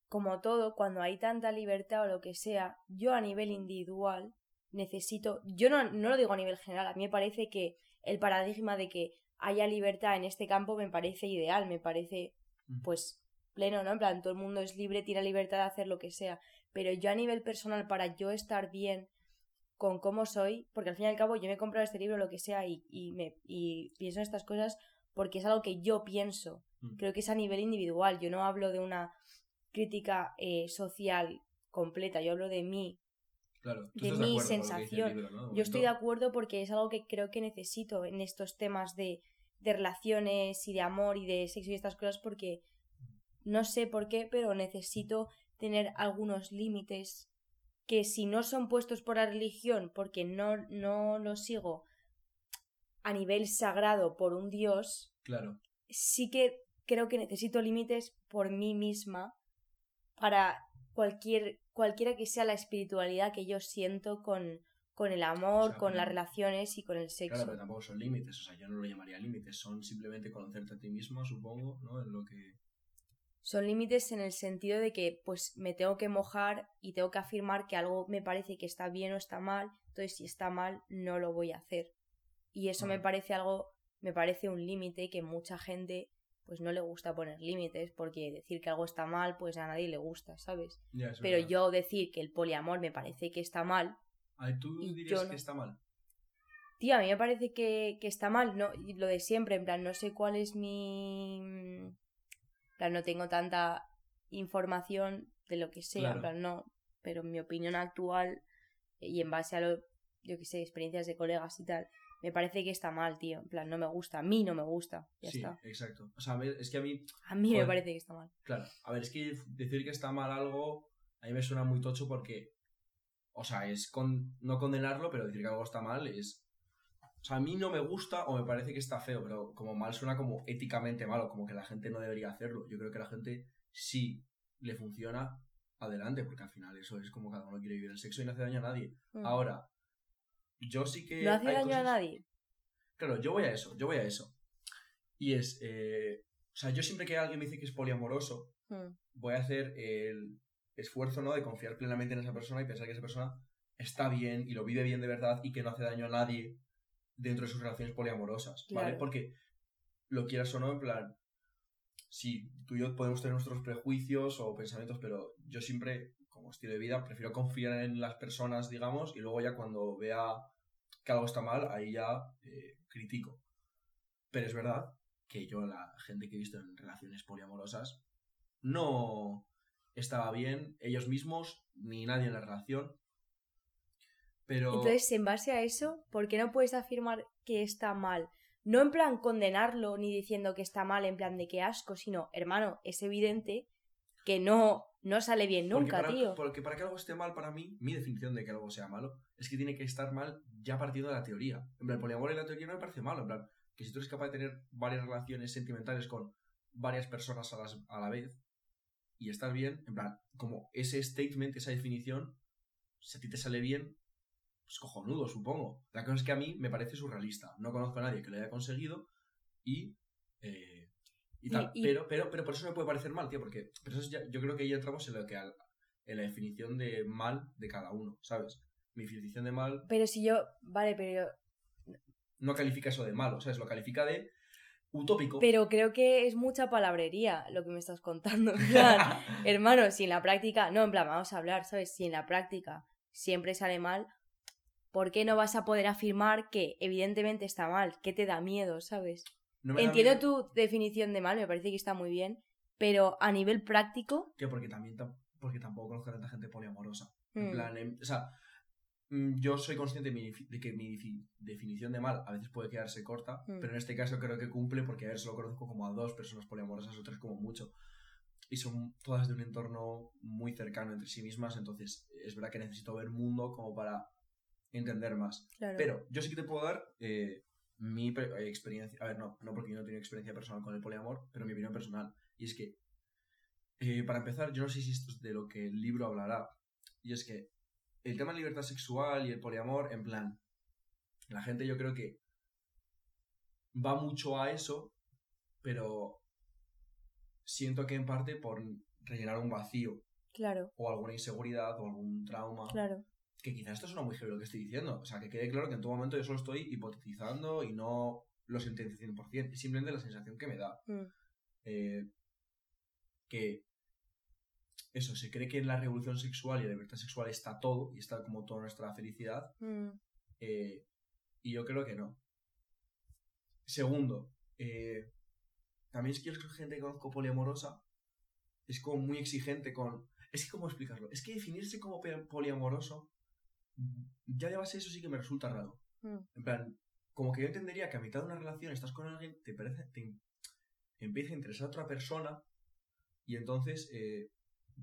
como todo, cuando hay tanta libertad o lo que sea, yo a nivel individual necesito, yo no, no lo digo a nivel general, a mí me parece que el paradigma de que haya libertad en este campo me parece ideal, me parece pues pleno, ¿no? En plan, todo el mundo es libre, tiene libertad de hacer lo que sea, pero yo a nivel personal, para yo estar bien con cómo soy, porque al fin y al cabo yo me he comprado este libro, lo que sea, y, y, me, y pienso en estas cosas porque es algo que yo pienso. Mm. Creo que es a nivel individual. Yo no hablo de una crítica eh, social completa, yo hablo de mí. Claro, de mi sensación. libro, ¿no? De Yo estoy de acuerdo porque es algo que creo que necesito en estos temas de, de relaciones y de amor y de sexo y estas cosas porque no sé por qué, pero necesito tener algunos límites que si no son puestos por la religión porque no, no los sigo a nivel sagrado por un dios, Claro. sí que creo que necesito límites por mí misma para cualquier cualquiera que sea la espiritualidad que yo siento con, con el amor, O sea, con pero- las relaciones y con el sexo. Claro, pero tampoco son límites, o sea, yo no lo llamaría límites, son simplemente conocerte a ti mismo, supongo, ¿no? En lo que... Son límites en el sentido de que pues me tengo que mojar y tengo que afirmar que algo me parece que está bien o está mal, entonces si está mal no lo voy a hacer. Y eso me parece algo, me parece un límite que mucha gente pues no le gusta poner límites porque decir que algo está mal pues a nadie le gusta, ¿sabes? Ya, Pero verdad. yo decir que el poliamor me parece que está mal, Ay, ¿Tú y dirías yo no. que está mal? tío, a mí me parece que, que está mal, no, y lo de siempre, en plan, no sé cuál es mi... En plan, no tengo tanta información de lo que sea, Claro. en plan, no, pero mi opinión actual y en base a lo, yo que sé, experiencias de colegas y tal, me parece que está mal, tío, en plan, no me gusta, a mí no me gusta, ya sí, está. exacto. O sea, a ver, es que a mí, A mí me parece que está mal. claro, a ver, es que decir que está mal algo, a mí me suena muy tocho porque, o sea, es con, no condenarlo, pero decir que algo está mal es... O sea, a mí no me gusta o me parece que está feo, pero como mal suena como éticamente malo, como que la gente no debería hacerlo. Yo creo que la gente sí le funciona adelante, porque al final eso es como cada uno quiere vivir el sexo y no hace daño a nadie. Mm. Ahora, yo sí que... no hace daño a nadie. Claro, yo voy a eso, yo voy a eso. Y es, eh, o sea, yo siempre que alguien me dice que es poliamoroso, Mm. voy a hacer el esfuerzo, ¿no? De confiar plenamente en esa persona y pensar que esa persona está bien y lo vive bien de verdad y que no hace daño a nadie dentro de sus relaciones poliamorosas, ¿vale? Porque lo quieras o no, en plan, sí, tú y yo podemos tener nuestros prejuicios o pensamientos, pero yo siempre, como estilo de vida, prefiero confiar en las personas, digamos, y luego ya cuando vea que algo está mal, ahí ya eh, critico. Pero es verdad que yo, la gente que he visto en relaciones poliamorosas, no estaba bien ellos mismos ni nadie en la relación. Pero Entonces, en base a eso, ¿por qué no puedes afirmar que está mal? No en plan condenarlo ni diciendo que está mal, en plan de que asco, sino, hermano, es evidente que no, no sale bien porque nunca, para, tío. porque para que algo esté mal para mí, mi definición de que algo sea malo es que tiene que estar mal ya partiendo de la teoría. En plan, el poliamor en la teoría no me parece malo. En plan, que si tú eres capaz de tener varias relaciones sentimentales con varias personas a, las- a la vez y estás bien, en plan, como ese statement, esa definición, si a ti te sale bien, pues cojonudo, supongo. La cosa es que a mí me parece surrealista. No conozco a nadie que lo haya conseguido y. eh, y Y- tal. y- Pero, pero, pero por eso me puede parecer mal, tío, porque pero eso es ya- yo creo que ahí entramos en lo que al- en la definición de mal de cada uno, ¿sabes? Mi definición de mal. Pero si yo, vale, pero no califica eso de malo, ¿sabes? Lo califica de utópico. Pero creo que es mucha palabrería lo que me estás contando. Hermano, si en la práctica, no, en plan, vamos a hablar, ¿sabes? Si en la práctica siempre sale mal, ¿por qué no vas a poder afirmar que evidentemente está mal? ¿Qué te da miedo, ¿sabes? No Entiendo tu definición de mal, me parece que está muy bien, pero a nivel práctico, Que porque también tam- porque tampoco conozco a tanta gente poliamorosa. En Mm. plan, em, o sea, mm, yo soy consciente de, mi defi- de que mi defi- definición de mal a veces puede quedarse corta, Mm. pero en este caso creo que cumple porque a ver, solo conozco como a dos personas poliamorosas o tres como mucho. Y son todas de un entorno muy cercano entre sí mismas, entonces es verdad que necesito ver mundo como para entender más. claro. Pero yo sí que te puedo dar eh, mi experiencia. A ver, no, no porque yo no he tenido experiencia personal con el poliamor, pero mi opinión personal. Y es que, eh, para empezar, yo no sé si esto es de lo que el libro hablará. Y es que el tema de libertad sexual y el poliamor, en plan, la gente yo creo que va mucho a eso, pero siento que en parte por rellenar un vacío Claro, o alguna inseguridad o algún trauma claro. Que quizás esto suena muy heavy lo que estoy diciendo. O sea, que quede claro que en todo momento yo solo estoy hipotetizando y no lo sentencio 100%. Es simplemente la sensación que me da. Mm. Eh, que eso, se cree que en la revolución sexual y la libertad sexual está todo y está como toda nuestra felicidad. Mm, eh, y yo creo que no. Segundo, eh, también es que yo gente que conozco poliamorosa es como muy exigente con... Es que, ¿cómo explicarlo? Es que definirse como poliamoroso, ya de base eso sí que me resulta raro. mm, En plan, como que yo entendería que a mitad de una relación estás con alguien, te, parece, te empieza a interesar otra persona y entonces eh,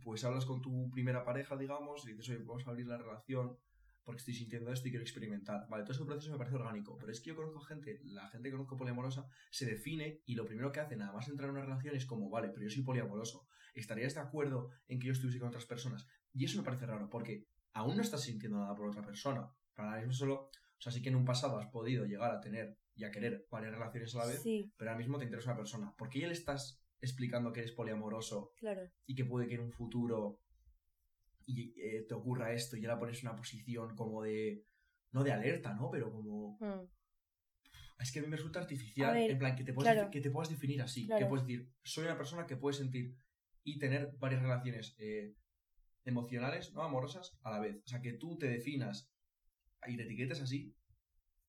pues hablas con tu primera pareja, digamos, y dices, oye, vamos a abrir la relación porque estoy sintiendo esto y quiero experimentar. Vale, todo ese proceso me parece orgánico, pero es que yo conozco gente, la gente que conozco poliamorosa se define y lo primero que hace nada más entrar en una relación es como, vale, pero yo soy poliamoroso, ¿estarías de acuerdo en que yo estuviese con otras personas? Y eso me parece raro porque aún no estás sintiendo nada por otra persona. Para ahora mismo solo, o sea, sí que en un pasado has podido llegar a tener y a querer varias relaciones a la vez, Sí, pero ahora mismo te interesa una persona. ¿Por qué ya le estás explicando que eres poliamoroso claro. y que puede que en un futuro y, eh, te ocurra esto y ya la pones en una posición como de no de alerta, ¿no? Pero como Mm, es que a mí me resulta artificial, ver, en plan que te puedas claro. que te puedas definir así, que puedes decir, soy una persona que puede sentir y tener varias relaciones eh, emocionales, no amorosas a la vez. O sea, que tú te definas y te etiquetes así,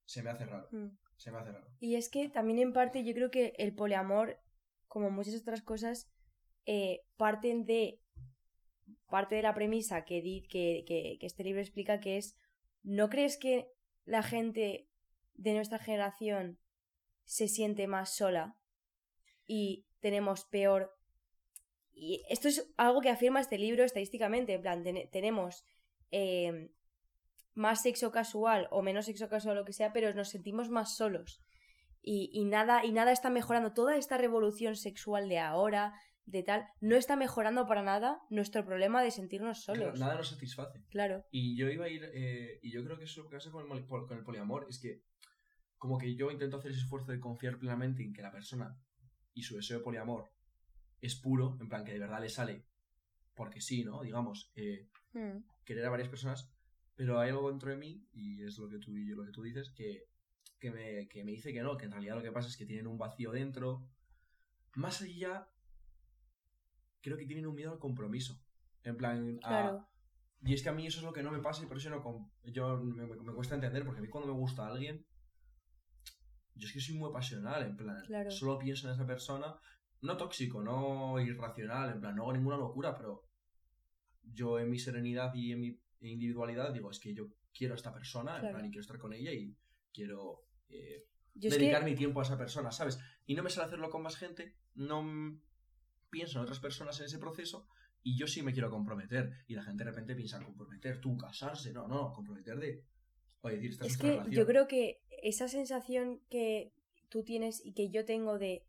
se me hace raro, mm. se me hace raro. Y es que también en parte yo creo que el poliamor, como muchas otras cosas, eh, parten de parte de la premisa que, di, que, que, que este libro explica que es ¿no crees que la gente de nuestra generación se siente más sola y tenemos peor y esto es algo que afirma este libro estadísticamente en plan ten- tenemos eh, más sexo casual o menos sexo casual o lo que sea pero nos sentimos más solos. Y, y nada y nada está mejorando. Toda esta revolución sexual de ahora de tal no está mejorando para nada nuestro problema de sentirnos Claro, solos. nada nos satisface. claro. Y yo iba a ir, eh, y yo creo que eso es lo que pasa con el, con el poliamor, es que como que yo intento hacer ese esfuerzo de confiar plenamente en que la persona y su deseo de poliamor es puro, en plan que de verdad le sale, porque sí, ¿no? Digamos, eh, Mm, querer a varias personas, pero hay algo dentro de mí, y es lo que tú, lo que tú dices, que, que, me, que me dice que no, que en realidad lo que pasa es que tienen un vacío dentro. Más allá, creo que tienen un miedo al compromiso. En plan, a- claro y es que a mí eso es lo que no me pasa y por eso no yo me, me- me cuesta entender, porque a mí cuando me gusta a alguien, yo es que soy muy pasional, en plan, Claro. solo pienso en esa persona, no tóxico, no irracional, en plan, no hago ninguna locura, pero yo en mi serenidad y en mi individualidad digo, es que yo quiero a esta persona, en plan, y quiero estar con ella y quiero eh, dedicar que mi tiempo a esa persona, ¿sabes? Y no me sale hacerlo con más gente, no pienso en otras personas en ese proceso y yo sí me quiero comprometer. Y la gente de repente piensa, comprometer, tú, casarse, no, no, comprometer de... Oye, decir, esta es, que relación. yo creo que esa sensación que tú tienes y que yo tengo de,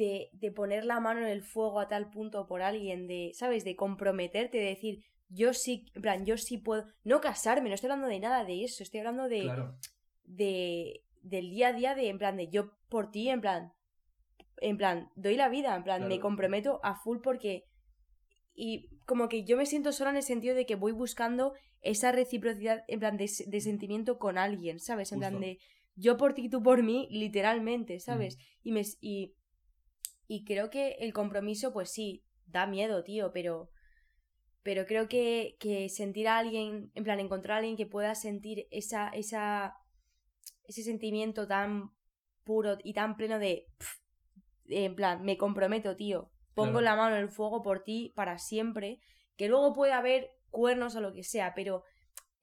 de, de poner la mano en el fuego a tal punto por alguien, de, ¿sabes? De comprometerte, de decir, yo sí, en plan, yo sí puedo, no casarme, no estoy hablando de nada de eso, estoy hablando de, Claro, de del día a día, de, en plan, de yo por ti, en plan, en plan, doy la vida, en plan, me comprometo a full porque, y como que yo me siento sola en el sentido de que voy buscando esa reciprocidad, en plan, de, de sentimiento con alguien, ¿sabes? En plan de, yo por ti, tú por mí, literalmente, Mm. ¿sabes? Y, me, y, y creo que el compromiso, pues sí, da miedo, tío, pero, pero creo que, que sentir a alguien, en plan, encontrar a alguien que pueda sentir esa, esa, ese sentimiento tan puro y tan pleno de, pf, en plan, me comprometo, tío, pongo Claro. la mano en el fuego por ti para siempre, que luego puede haber cuernos o lo que sea, pero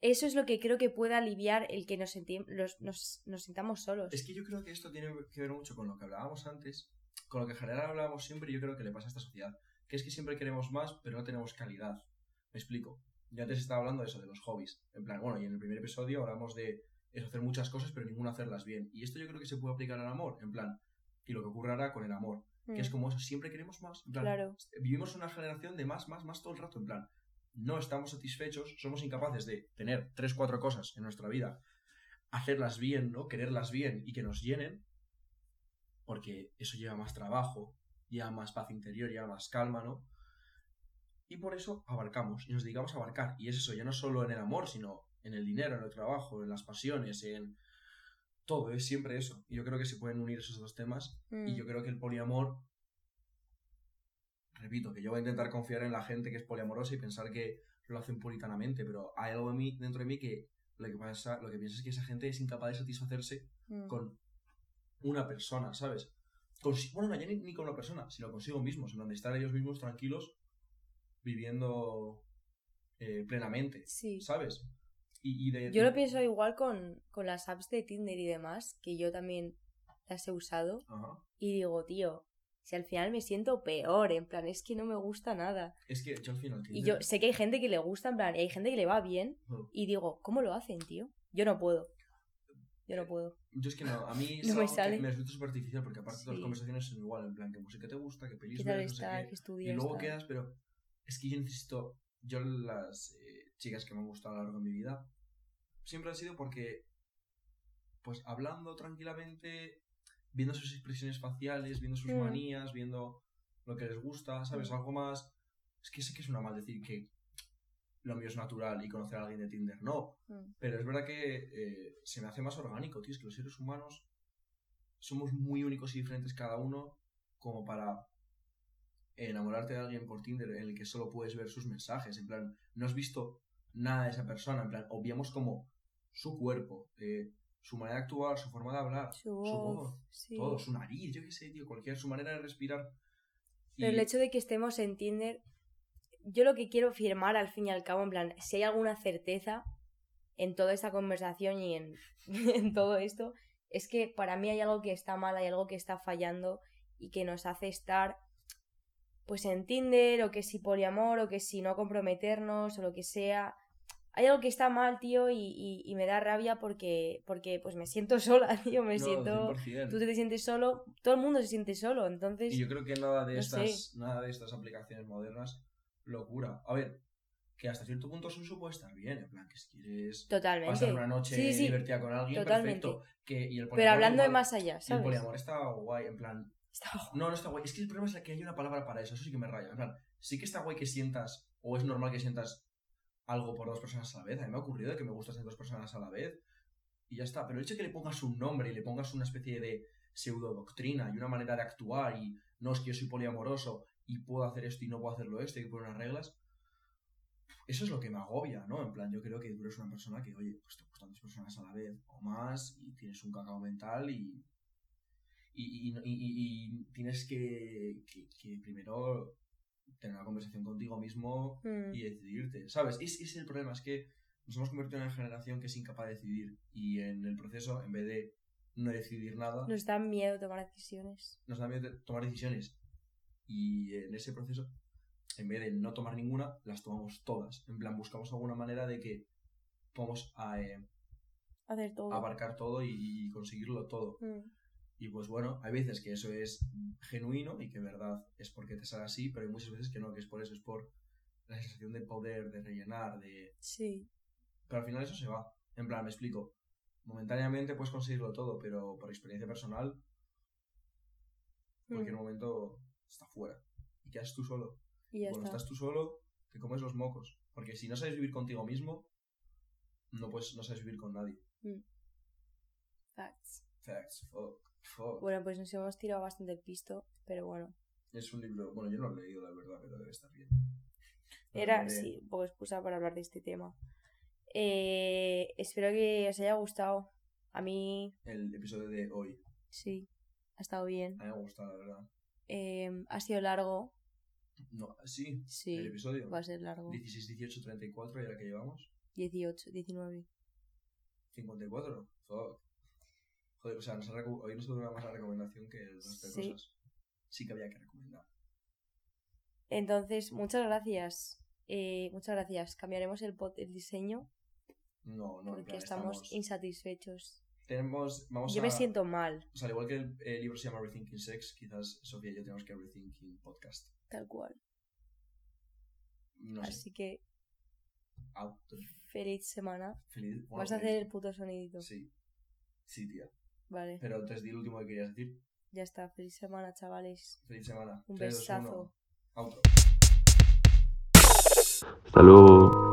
eso es lo que creo que puede aliviar el que nos, los- nos, nos sintamos solos. Es que yo creo que esto tiene que ver mucho con lo que hablábamos antes, con lo que en general hablábamos siempre y yo creo que le pasa a esta sociedad, que es que siempre queremos más, pero no tenemos calidad. Me explico. Yo antes estaba hablando de eso, de los hobbies. En plan, bueno, y en el primer episodio hablamos de eso, hacer muchas cosas, pero ninguna hacerlas bien. Y esto yo creo que se puede aplicar al amor, en plan, y lo que ocurrirá con el amor, que es Mm, como eso, siempre queremos más. En plan, Claro. vivimos una generación de más, más, más todo el rato, en plan, no estamos satisfechos, somos incapaces de tener tres, cuatro cosas en nuestra vida, hacerlas bien, ¿no? Quererlas bien y que nos llenen, porque eso lleva más trabajo, lleva más paz interior, lleva más calma, ¿no? Y por eso abarcamos y nos dedicamos a abarcar. Y es eso, ya no solo en el amor, sino en el dinero, en el trabajo, en las pasiones, en todo, es siempre eso. Y yo creo que se pueden unir esos dos temas y mm, yo creo que el poliamor, repito, que yo voy a intentar confiar en la gente que es poliamorosa y pensar que lo hacen puritanamente, pero hay algo de mí, dentro de mí que lo que pasa, lo que pienso es que esa gente es incapaz de satisfacerse mm. con una persona, ¿sabes? Consi- bueno, no, ya ni, ni con una persona, sino consigo mismos, en donde estar ellos mismos tranquilos, viviendo eh, plenamente, Sí. ¿sabes? Y, y de, Yo lo pienso igual con, con las apps de Tinder y demás, que yo también las he usado. Ajá. Y digo, tío, si al final me siento peor, en plan, es que no me gusta nada. Es que yo al final... Y yo sé que hay gente que le gusta, en plan, y hay gente que le va bien. Y digo, ¿cómo lo hacen, tío? Yo no puedo. Yo no puedo. Yo es que no, a mí No me sale. me resulta súper artificial porque aparte todas Sí. las conversaciones son igual, en plan, ¿qué música te gusta? ¿Qué pelis ¿Qué tal ves? No sé qué. ¿Qué Y luego tal? quedas, pero es que yo necesito, yo las eh, chicas que me han gustado a lo largo de mi vida, siempre han sido porque, pues hablando tranquilamente, viendo sus expresiones faciales, viendo sus Mm. manías, viendo lo que les gusta, ¿sabes? Mm. Algo más... Es que sé que es una mal decir que lo mío es natural y conocer a alguien de Tinder, no. Mm. Pero es verdad que eh, se me hace más orgánico, tío. Es que los seres humanos somos muy únicos y diferentes cada uno como para enamorarte de alguien por Tinder en el que solo puedes ver sus mensajes. En plan, no has visto nada de esa persona. En plan, obviamos como su cuerpo, eh, su manera de actuar, su forma de hablar, Su voz, sí. todo, su nariz, yo qué sé, tío, cualquier, su manera de respirar. Y- Pero el hecho de que estemos en Tinder, yo lo que quiero firmar al fin y al cabo, en plan, si hay alguna certeza en toda esta conversación y en, en todo esto, es que para mí hay algo que está mal, hay algo que está fallando y que nos hace estar pues en Tinder o que si poliamor o que si no comprometernos o lo que sea. Hay algo que está mal, tío, y, y- y me da rabia porque, porque pues me siento sola, tío, me No, siento... 100%. Tú te sientes solo, todo el mundo se siente solo, entonces... Y yo creo que nada de no estas, nada de estas aplicaciones modernas locura. A ver, que hasta cierto punto puede estar bien, en plan, que si quieres Totalmente. pasar una noche Sí, sí, divertida con alguien, totalmente. perfecto. Que, y el Pero hablando de más allá, y el ¿sabes? poliamor está guay, en plan. Está- No, no está guay. Es que el problema es que hay una palabra para eso, eso sí que me raya. En plan, sí que está guay que sientas, o es normal que sientas algo por dos personas a la vez. A mí me ha ocurrido que me gustas dos personas a la vez. Y ya está. Pero el hecho de que le pongas un nombre y le pongas una especie de pseudo doctrina y una manera de actuar y no es que yo soy poliamoroso y puedo hacer esto y no puedo hacerlo esto y que poner unas reglas. Eso es lo que me agobia, ¿no? En plan, yo creo que tú eres una persona que, oye, pues te gustan dos personas a la vez o más y tienes un cacao mental y, y, y- y- y- y tienes que, que- que primero tener una conversación contigo mismo Mm, y decidirte, ¿sabes? Es- Ese es el problema, es que nos hemos convertido en una generación que es incapaz de decidir y en el proceso, en vez de no decidir nada, Nos da miedo tomar decisiones. nos da miedo tomar decisiones y en ese proceso, en vez de no tomar ninguna, las tomamos todas. En plan, buscamos alguna manera de que podamos eh, Hacer todo. abarcar todo y, conseguirlo todo. Mm, Y pues bueno, hay veces que eso es genuino y que en verdad es porque te sale así, pero hay muchas veces que no, que es por eso, es por la sensación de poder, de rellenar, de... Sí. Pero al final eso se va. En plan, me explico. Momentáneamente puedes conseguirlo todo, pero por experiencia personal, en cualquier Mm, momento está fuera. Y quedas tú solo. Y ya Cuando está. estás tú solo, te comes los mocos. Porque si no sabes vivir contigo mismo, no, puedes, no sabes vivir con nadie. Facts. Facts, fuck, fuck. Bueno, pues nos hemos tirado bastante el pisto, pero bueno. Es un libro, bueno, yo no lo he leído, la verdad, pero debe estar bien. Era, sí, un poco excusa para hablar de este tema. Eh, espero que os haya gustado. A mí, El episodio de hoy, sí, ha estado bien. a mí me ha gustado, la verdad. Eh, ha sido largo, No, sí, sí, el episodio. va a ser largo. 16, 18, 34, y ahora que llevamos. 18, 19. 54, fuck. Joder, o sea, nos ha hoy nos dura más la recomendación que el resto de Sí. cosas. Sí que había que recomendar. Entonces, muchas gracias. Eh, muchas gracias. Cambiaremos el, pot- el diseño No, no, porque plan, estamos, insatisfechos. Tenemos, vamos Yo a... me siento mal, O sea, al igual que el, el libro se llama Rethinking Sex, quizás Sofía y yo tenemos que Rethinking Podcast. tal cual. No sé. Así que, Out. feliz semana. Feliz. bueno, Vas a feliz. hacer el puto sonidito. Sí. Sí, tía. Vale, Pero te di el último que querías decir. ya está. Feliz semana, chavales. Feliz semana. Un besazo. Outro. Hasta luego.